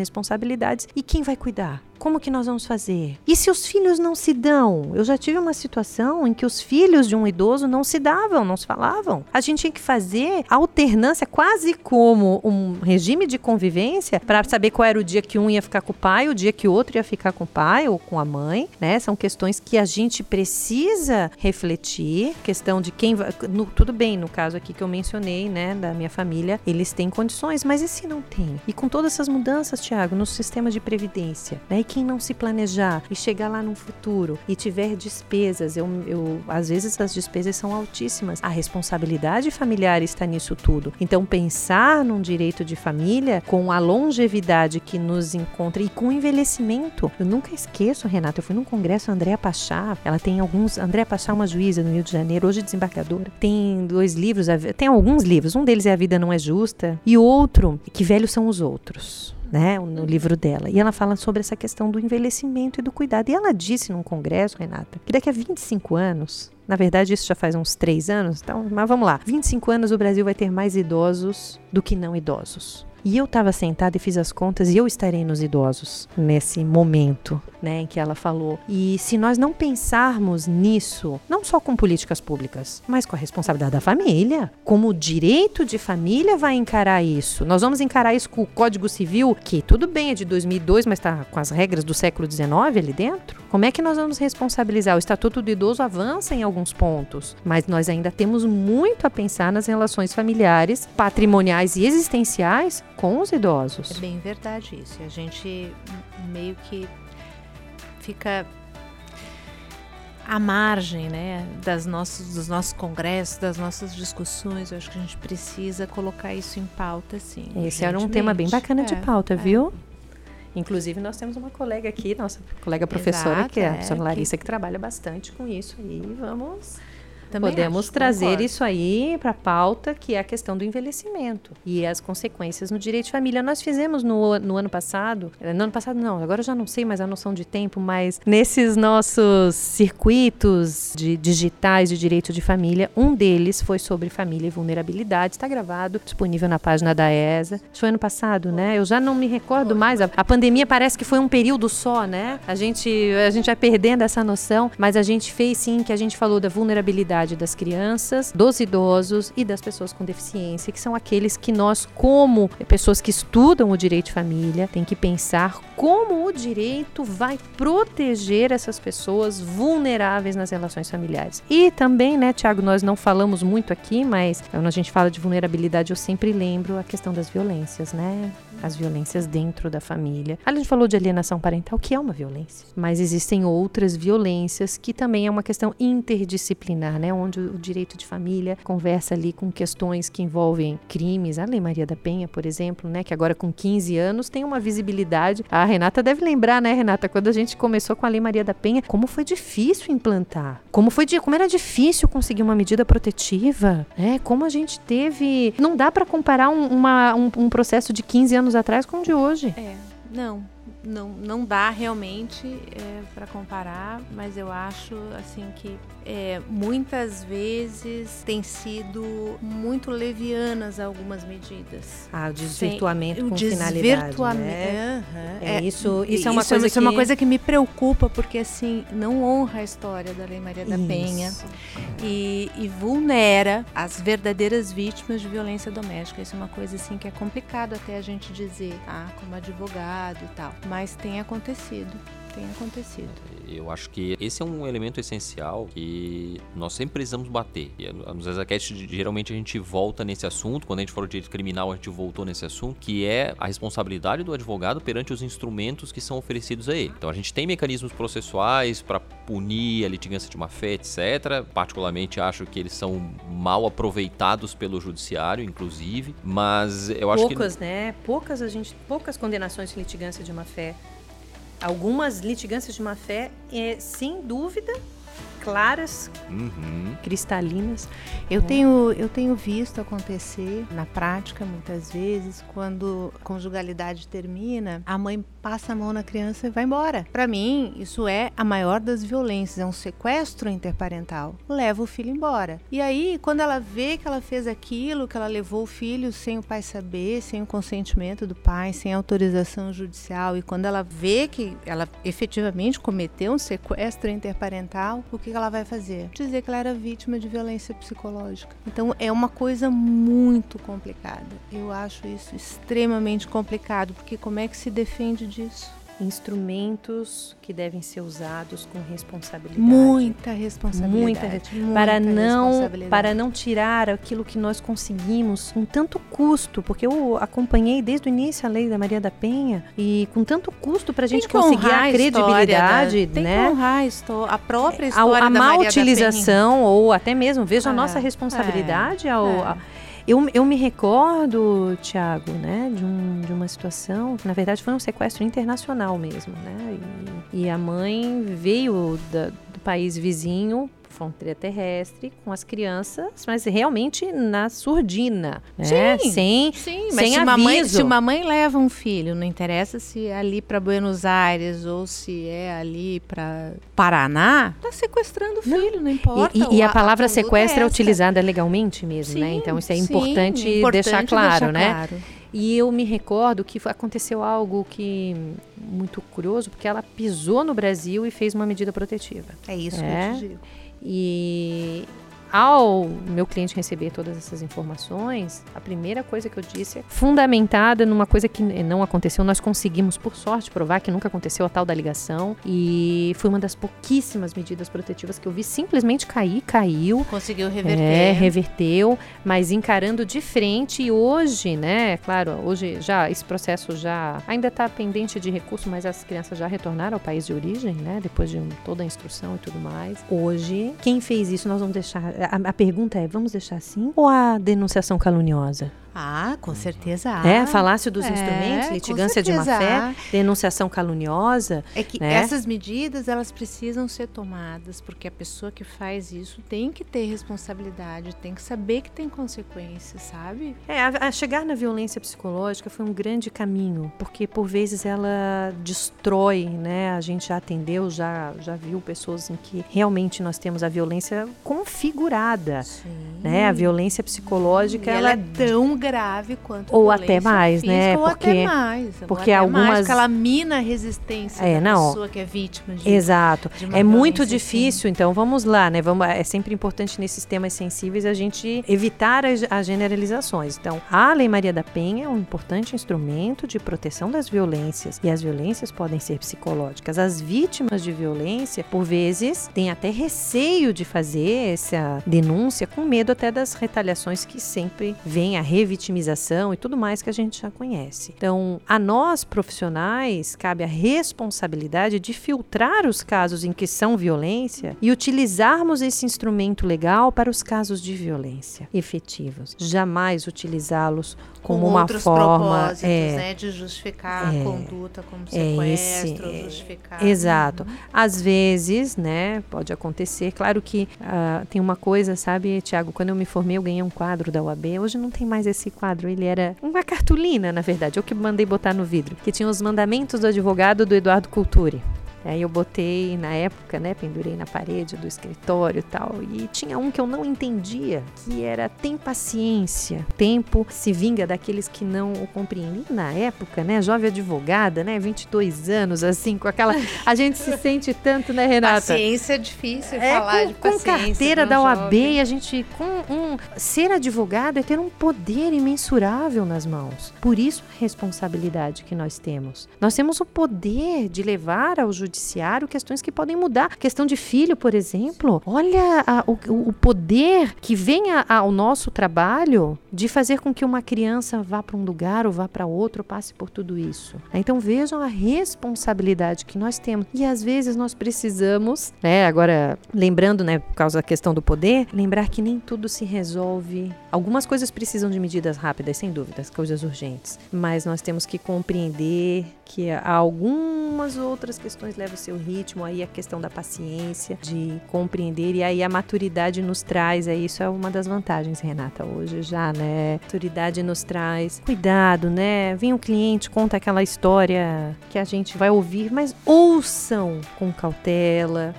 C: E quem vai cuidar? Como que nós vamos fazer? E se os filhos não se dão? Eu já tive uma situação em que os filhos de um idoso não se davam, não se falavam. A gente tinha que fazer alternância, quase como um regime de convivência, para saber qual era o dia que um ia ficar com o pai, o dia que o outro ia ficar com o pai ou com a mãe, né? São questões que a gente precisa refletir. Questão de quem vai. Tudo bem, no caso aqui que eu mencionei, né, da minha família, eles têm condições, mas e se não tem? E com todas essas mudanças, Tiago, no sistema de previdência, né? Quem não se planejar e chegar lá no futuro e tiver despesas, eu, eu às vezes as despesas são altíssimas. A responsabilidade familiar está nisso tudo. Então pensar num direito de família com a longevidade que nos encontra e com o envelhecimento. Eu nunca esqueço, Renata, eu fui num congresso Andréa Pachá, ela tem alguns, Andréa Pachá é uma juíza no Rio de Janeiro, hoje desembargadora. Tem dois livros, tem alguns livros, um deles é A Vida Não é Justa e outro, Que Velhos São os Outros né, no livro dela. E ela fala sobre essa questão do envelhecimento e do cuidado. E ela disse num congresso, Renata, que daqui a 25 anos, na verdade isso já faz uns 3 anos, então, mas vamos lá, 25 anos o Brasil vai ter mais idosos do que não idosos. E eu estava sentada e fiz as contas e eu estarei nos idosos nesse momento, né, em que ela falou. E se nós não pensarmos nisso, não só com políticas públicas, mas com a responsabilidade da família, como o direito de família vai encarar isso? Nós vamos encarar isso com o Código Civil, que tudo bem é de 2002, mas está com as regras do século XIX ali dentro? Como é que nós vamos responsabilizar? O Estatuto do Idoso avança em alguns pontos, mas nós ainda temos muito a pensar nas relações familiares, patrimoniais e existenciais com os idosos.
D: É bem verdade isso. A gente meio que fica à margem né, das nossos, dos nossos congressos, das nossas discussões. Eu acho que a gente precisa colocar isso em pauta, sim.
C: Esse era um tema bem bacana é, de pauta, é. viu? Inclusive, nós temos uma colega aqui, nossa colega professora, Exato, que é a professora é, Larissa, que... que trabalha bastante com isso. E vamos também Podemos acho, trazer concordo. isso aí para a pauta, que é a questão do envelhecimento e as consequências no direito de família. Nós fizemos no, no ano passado, eh, no ano passado não, agora eu já não sei mais a noção de tempo, mas nesses nossos circuitos de digitais de direito de família, um deles foi sobre família e vulnerabilidade. Está gravado, disponível na página da ESA. Foi ano passado, né? Eu já não me recordo mais. A, a pandemia parece que foi um período só, né? A gente, a gente vai perdendo essa noção, mas a gente fez sim que a gente falou da vulnerabilidade das crianças, dos idosos e das pessoas com deficiência, que são aqueles que nós, como pessoas que estudam o direito de família, tem que pensar como o direito vai proteger essas pessoas vulneráveis nas relações familiares. E também, né, Tiago, nós não falamos muito aqui, mas quando a gente fala de vulnerabilidade, eu sempre lembro a questão das violências, né? As violências dentro da família. A gente falou de alienação parental, que é uma violência, mas existem outras violências que também é uma questão interdisciplinar, né? Onde o direito de família conversa ali com questões que envolvem crimes. A Lei Maria da Penha, por exemplo, né? Que agora com 15 anos tem uma visibilidade. A Renata deve lembrar, né, Renata, quando a gente começou com a Lei Maria da Penha, como foi difícil implantar, como foi, como era difícil conseguir uma medida protetiva, né? Como a gente teve, não dá para comparar um, uma, um, um processo de 15 anos anos atrás com o de hoje.
D: É, não, não, não dá realmente é, para comparar, mas eu acho assim que é, muitas vezes tem sido muito levianas algumas medidas.
C: Ah, o desvirtuamento Sem, com o desvirtuamento, né?
D: Uhum. É, isso, isso é uma isso coisa isso que... é uma coisa que me preocupa porque assim não honra a história da Lei Maria da isso. Penha e, e, vulnera as verdadeiras vítimas de violência doméstica. Isso é uma coisa assim que é complicado até a gente dizer, ah, como advogado e tal, mas tem acontecido, tem acontecido.
B: Eu acho que esse é um elemento essencial que nós sempre precisamos bater. E nos ExaCast, geralmente a gente volta nesse assunto, quando a gente falou de direito criminal, a gente voltou nesse assunto, que é a responsabilidade do advogado perante os instrumentos que são oferecidos a ele. Então a gente tem mecanismos processuais para punir a litigância de má fé, etc. Particularmente acho que eles são mal aproveitados pelo judiciário, inclusive, mas eu acho
C: poucas,
B: que
C: poucas, né? Poucas a gente, poucas condenações de litigância de má fé. Algumas litigâncias de má fé, é, sem dúvida, claras,
B: uhum.
C: cristalinas.
D: Eu tenho, eu tenho visto acontecer na prática muitas vezes quando a conjugalidade termina, a mãe passa a mão na criança e vai embora. Para mim, isso é a maior das violências, é um sequestro interparental. Leva o filho embora. E aí, quando ela vê que ela fez aquilo, que ela levou o filho sem o pai saber, sem o consentimento do pai, sem autorização judicial, e quando ela vê que ela efetivamente cometeu um sequestro interparental, o que ela vai fazer? Dizer que ela era vítima de violência psicológica. Então é uma coisa muito complicada. Eu acho isso extremamente complicado, porque como é que se defende disso?
C: Instrumentos que devem ser usados com responsabilidade.
D: Muita responsabilidade.
C: Muita, muita para não para não tirar aquilo que nós conseguimos com tanto custo, porque eu acompanhei desde o início a lei da Maria da Penha e com tanto custo para a gente conseguir a credibilidade,
D: da, tem
C: né?
D: Que honrar a, a própria história
C: a, a
D: da
C: má
D: Maria
C: utilização ou até mesmo veja a nossa responsabilidade
D: é,
C: ao
D: é.
C: Eu, eu me recordo, Tiago, né, de, um, de uma situação que, na verdade, foi um sequestro internacional mesmo, né? E, e a mãe veio da, do país vizinho fronteira terrestre com as crianças, mas realmente na surdina, né?
D: Sim,
C: sem,
D: sim, mas
C: sem
D: se,
C: aviso.
D: uma mãe, se uma mãe leva um filho, não interessa se é ali para Buenos Aires ou se é ali para Paraná, tá sequestrando o filho, não, não importa.
C: E, e, e a palavra a sequestro é, é utilizada legalmente mesmo,
D: sim,
C: né? Então isso é
D: sim,
C: importante,
D: importante
C: deixar claro,
D: deixar
C: né?
D: Claro.
C: E eu me recordo que aconteceu algo que muito curioso, porque ela pisou no Brasil e fez uma medida protetiva.
D: É isso
C: é.
D: que eu te digo.
C: E ao meu cliente receber todas essas informações, a primeira coisa que eu disse é fundamentada numa coisa que não aconteceu. Nós conseguimos, por sorte, provar que nunca aconteceu a tal da ligação. E foi uma das pouquíssimas medidas protetivas que eu vi simplesmente cair, caiu.
D: Conseguiu reverter.
C: É, reverteu, mas encarando de frente. E hoje, né, claro, hoje já esse processo já ainda está pendente de recurso, mas as crianças já retornaram ao país de origem, né, depois de toda a instrução e tudo mais. Hoje, quem fez isso, nós vamos deixar a, a, pergunta é: vamos deixar assim ou a denunciação caluniosa?
D: Ah, com certeza há.
C: É, falácio dos
D: é,
C: instrumentos, litigância de má fé, denunciação caluniosa.
D: É que
C: né?
D: essas medidas elas precisam ser tomadas, porque a pessoa que faz isso tem que ter responsabilidade, tem que saber que tem consequências, sabe?
C: É, a, a chegar na violência psicológica foi um grande caminho, porque por vezes ela destrói, né? A gente já atendeu, já, já viu pessoas em que realmente nós temos a violência configurada,
D: Sim.
C: Né? A violência psicológica,
D: ela, ela é tão grave quanto
C: ou até mais,
D: física,
C: né?
D: Ou
C: porque
D: até mais,
C: porque
D: até
C: algumas
D: mais, porque ela mina a resistência
C: é,
D: da
C: não.
D: pessoa que é vítima de
C: Exato.
D: De
C: é muito
D: assim.
C: difícil, então vamos lá, né? Vamos, é sempre importante nesses temas sensíveis a gente evitar as, as generalizações. Então, a Lei Maria da Penha é um importante instrumento de proteção das violências e as violências podem ser psicológicas. As vítimas de violência, por vezes, têm até receio de fazer essa denúncia com medo até das retaliações que sempre vem a revitimização e tudo mais que a gente já conhece. Então, a nós profissionais cabe a responsabilidade de filtrar os casos em que são violência e utilizarmos esse instrumento legal para os casos de violência efetivos. Jamais utilizá-los como
D: Com
C: uma
D: outros
C: forma
D: propósitos,
C: é,
D: né, de justificar
C: é,
D: a conduta como
C: é
D: sequestro,
C: esse,
D: justificar.
C: Exato.
D: Uhum.
C: Às vezes, né, pode acontecer. Claro que uh, tem uma coisa, sabe, Tiago, quando eu me formei, eu ganhei um quadro da UAB. Hoje não tem mais esse quadro, ele era uma cartolina, na verdade, eu que mandei botar no vidro, que tinha os mandamentos do advogado do Eduardo Culturi. Aí eu botei na época, né, pendurei na parede do escritório e tal, e tinha um que eu não entendia, que era tem paciência, tempo se vinga daqueles que não o compreendem. Na época, né, jovem advogada, né, 22 anos assim, com aquela a gente se sente tanto, né, Renata?
D: Paciência é difícil
C: é,
D: falar
C: com,
D: de
C: com carteira da OAB,
D: jovem.
C: a gente com um ser advogado é ter um poder imensurável nas mãos. Por isso a responsabilidade que nós temos. Nós temos o poder de levar ao judiciário judiciário, questões que podem mudar. Questão de filho, por exemplo. Olha a, o, o, poder que vem a, ao nosso trabalho de fazer com que uma criança vá para um lugar ou vá para outro, ou passe por tudo isso. Então vejam a responsabilidade que nós temos. E às vezes nós precisamos, né, agora lembrando, né, por causa da questão do poder, lembrar que nem tudo se resolve. Algumas coisas precisam de medidas rápidas, sem dúvidas, coisas urgentes. Mas nós temos que compreender que há algumas outras questões levam o seu ritmo, aí a questão da paciência, de compreender, e aí a maturidade nos traz, aí isso é uma das vantagens, Renata, hoje já, né? Maturidade nos traz cuidado, né? Vem um cliente, conta aquela história que a gente vai ouvir, mas ouçam com cautela,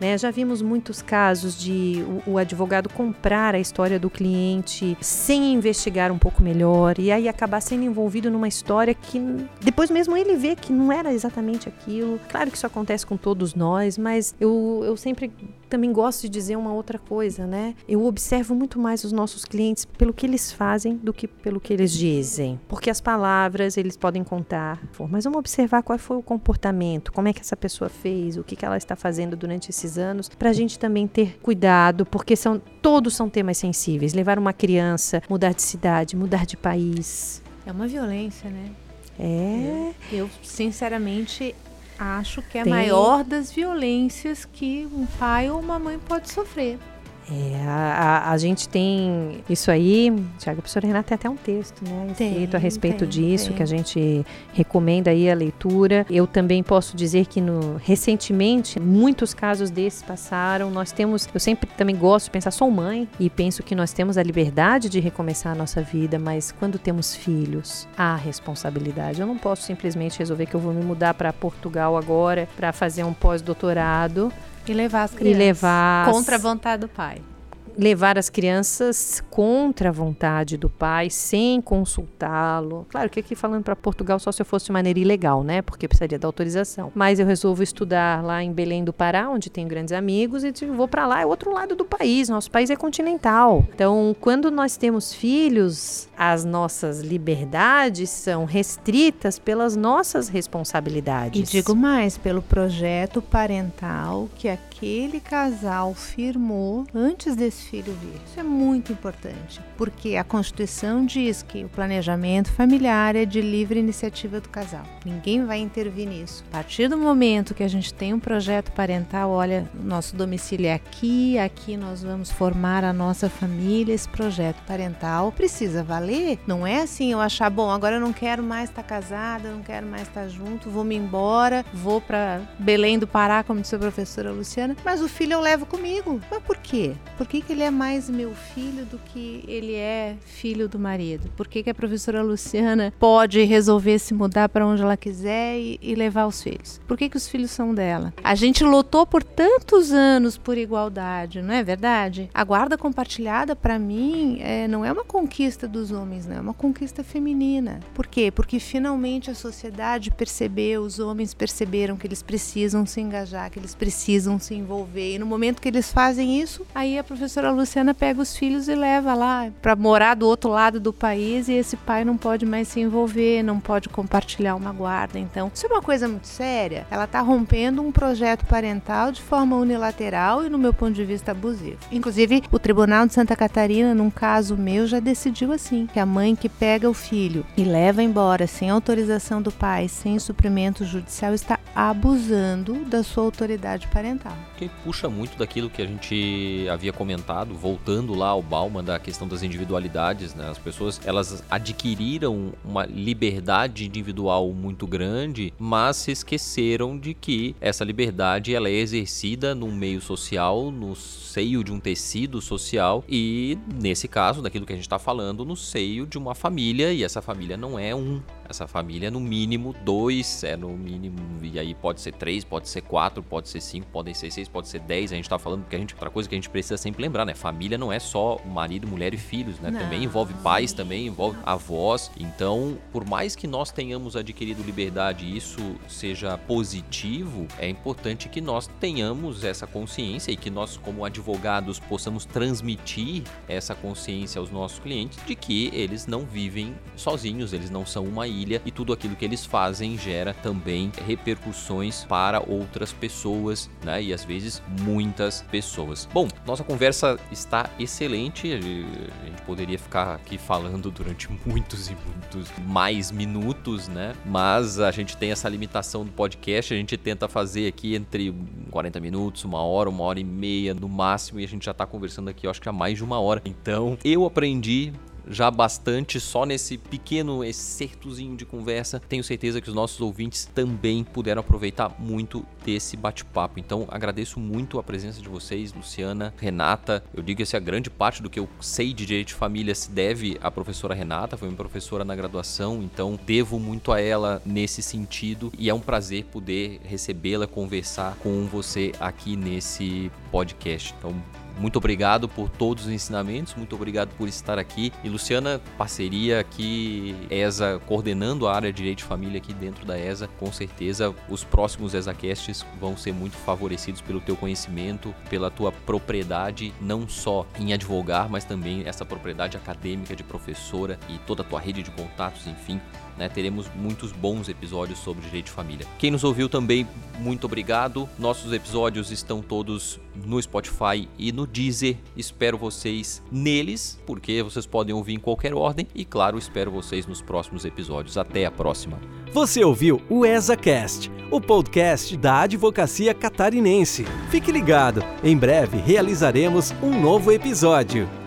C: né? Já vimos muitos casos de o, o, advogado comprar a história do cliente sem investigar um pouco melhor e aí acabar sendo envolvido numa história que depois mesmo ele vê que não era exatamente aquilo. Claro que isso acontece com todos nós, mas eu, eu sempre também gosto de dizer uma outra coisa, né? Eu observo muito mais os nossos clientes pelo que eles fazem do que pelo que eles dizem. Porque as palavras eles podem contar, mas vamos observar qual foi o comportamento, como é que essa pessoa fez, o que, que ela está fazendo durante esses anos, para a gente também ter cuidado, porque são todos são temas sensíveis. Levar uma criança, mudar de cidade, mudar de país.
D: É uma violência, né?
C: É.
D: Eu, sinceramente, acho que é a Tem... maior das violências que um pai ou uma mãe pode sofrer.
C: É, a, a, a, gente tem isso aí, Tiago, a professora Renata tem até um texto, né, escrito tem, a respeito tem, disso, tem. que a gente recomenda aí a leitura. Eu também posso dizer que no, recentemente, muitos casos desses passaram. Nós temos, eu sempre também gosto de pensar, sou mãe e penso que nós temos a liberdade de recomeçar a nossa vida, mas quando temos filhos, há responsabilidade. Eu não posso simplesmente resolver que eu vou me mudar para Portugal agora para fazer um pós-doutorado
D: e levar as crianças.
C: E levar.
D: Contra a vontade do pai
C: levar as crianças contra a vontade do pai, sem consultá-lo. Claro que aqui falando para Portugal só se eu fosse de maneira ilegal, né? Porque precisaria da autorização. Mas eu resolvo estudar lá em Belém do Pará, onde tenho grandes amigos, e vou para lá, é outro lado do país. Nosso país é continental. Então, quando nós temos filhos, as nossas liberdades são restritas pelas nossas responsabilidades.
D: E digo mais, pelo projeto parental que aquele casal firmou antes desse filho vir. Isso é muito importante, porque a Constituição diz que o planejamento familiar é de livre iniciativa do casal. Ninguém vai intervir nisso. A partir do momento que a gente tem um projeto parental, olha, nosso domicílio é aqui, aqui nós vamos formar a nossa família, esse projeto parental precisa valer. Não é assim eu achar, bom, agora eu não quero mais estar casada, não quero mais estar junto, vou me embora, vou para Belém do Pará, como disse a professora Luciana, mas o filho eu levo comigo. Mas por quê? Por que, que ele é mais meu filho do que ele é filho do marido? Por que, que a professora Luciana pode resolver se mudar para onde ela quiser e, e, levar os filhos? Por que, que os filhos são dela? A gente lutou por tantos anos por igualdade, não é verdade? A guarda compartilhada, para mim, é, não é uma conquista dos homens, não é uma conquista feminina. Por quê? Porque finalmente a sociedade percebeu, os homens perceberam que eles precisam se engajar, que eles precisam se envolver. E no momento que eles fazem isso, aí a professora Luciana pega os filhos e leva lá para morar do outro lado do país e esse pai não pode mais se envolver, não pode compartilhar uma guarda. Então, isso é uma coisa muito séria. Ela está rompendo um projeto parental de forma unilateral e, no meu ponto de vista, abusivo. Inclusive, o Tribunal de Santa Catarina, num caso meu, já decidiu assim: que a mãe que pega o filho e leva embora sem autorização do pai, sem suprimento judicial, está abusando da sua autoridade parental.
B: Que puxa muito daquilo que a gente havia comentado voltando lá ao Bauman da questão das individualidades, né? As pessoas elas adquiriram uma liberdade individual muito grande, mas se esqueceram de que essa liberdade ela é exercida num meio social, no seio de um tecido social e nesse caso, daquilo que a gente está falando, no seio de uma família e essa família não é 嗯 essa família, no mínimo dois, é no mínimo, e aí pode ser três, pode ser quatro, pode ser cinco, podem ser seis, pode ser dez. A gente tá falando porque a gente, outra coisa que a gente precisa sempre lembrar, né? Família não é só marido, mulher e filhos, né? Não. Também envolve pais, também envolve avós. Então, por mais que nós tenhamos adquirido liberdade e isso seja positivo, é importante que nós tenhamos essa consciência e que nós, como advogados, possamos transmitir essa consciência aos nossos clientes de que eles não vivem sozinhos, eles não são uma ilha e tudo aquilo que eles fazem gera também repercussões para outras pessoas, né? E às vezes muitas pessoas. Bom, nossa conversa está excelente. A gente poderia ficar aqui falando durante muitos e muitos mais minutos, né? Mas a gente tem essa limitação do podcast, a gente tenta fazer aqui entre 40 minutos, uma hora, uma hora e meia no máximo, e a gente já está conversando aqui, eu acho que há mais de uma hora. Então, eu aprendi já bastante só nesse pequeno excertozinho de conversa. Tenho certeza que os nossos ouvintes também puderam aproveitar muito desse bate-papo. Então agradeço muito a presença de vocês, Luciana, Renata. Eu digo que essa é grande parte do que eu sei de direito de família se deve à professora Renata, foi minha professora na graduação, então devo muito a ela nesse sentido e é um prazer poder recebê-la, conversar com você aqui nesse podcast. Então muito obrigado por todos os ensinamentos, muito obrigado por estar aqui. E Luciana, parceria aqui, ESA, coordenando a área de Direito de Família aqui dentro da ESA, com certeza os próximos ESAcasts vão ser muito favorecidos pelo teu conhecimento, pela tua propriedade, não só em advogar, mas também essa propriedade acadêmica de professora e toda a tua rede de contatos, enfim. Né, teremos muitos bons episódios sobre direito de família. Quem nos ouviu também, muito obrigado. Nossos episódios estão todos no Spotify e no Deezer. Espero vocês neles, porque vocês podem ouvir em qualquer ordem. E claro, espero vocês nos próximos episódios. Até a próxima.
A: Você ouviu o ESACast, o podcast da Advocacia Catarinense. Fique ligado, em breve realizaremos um novo episódio.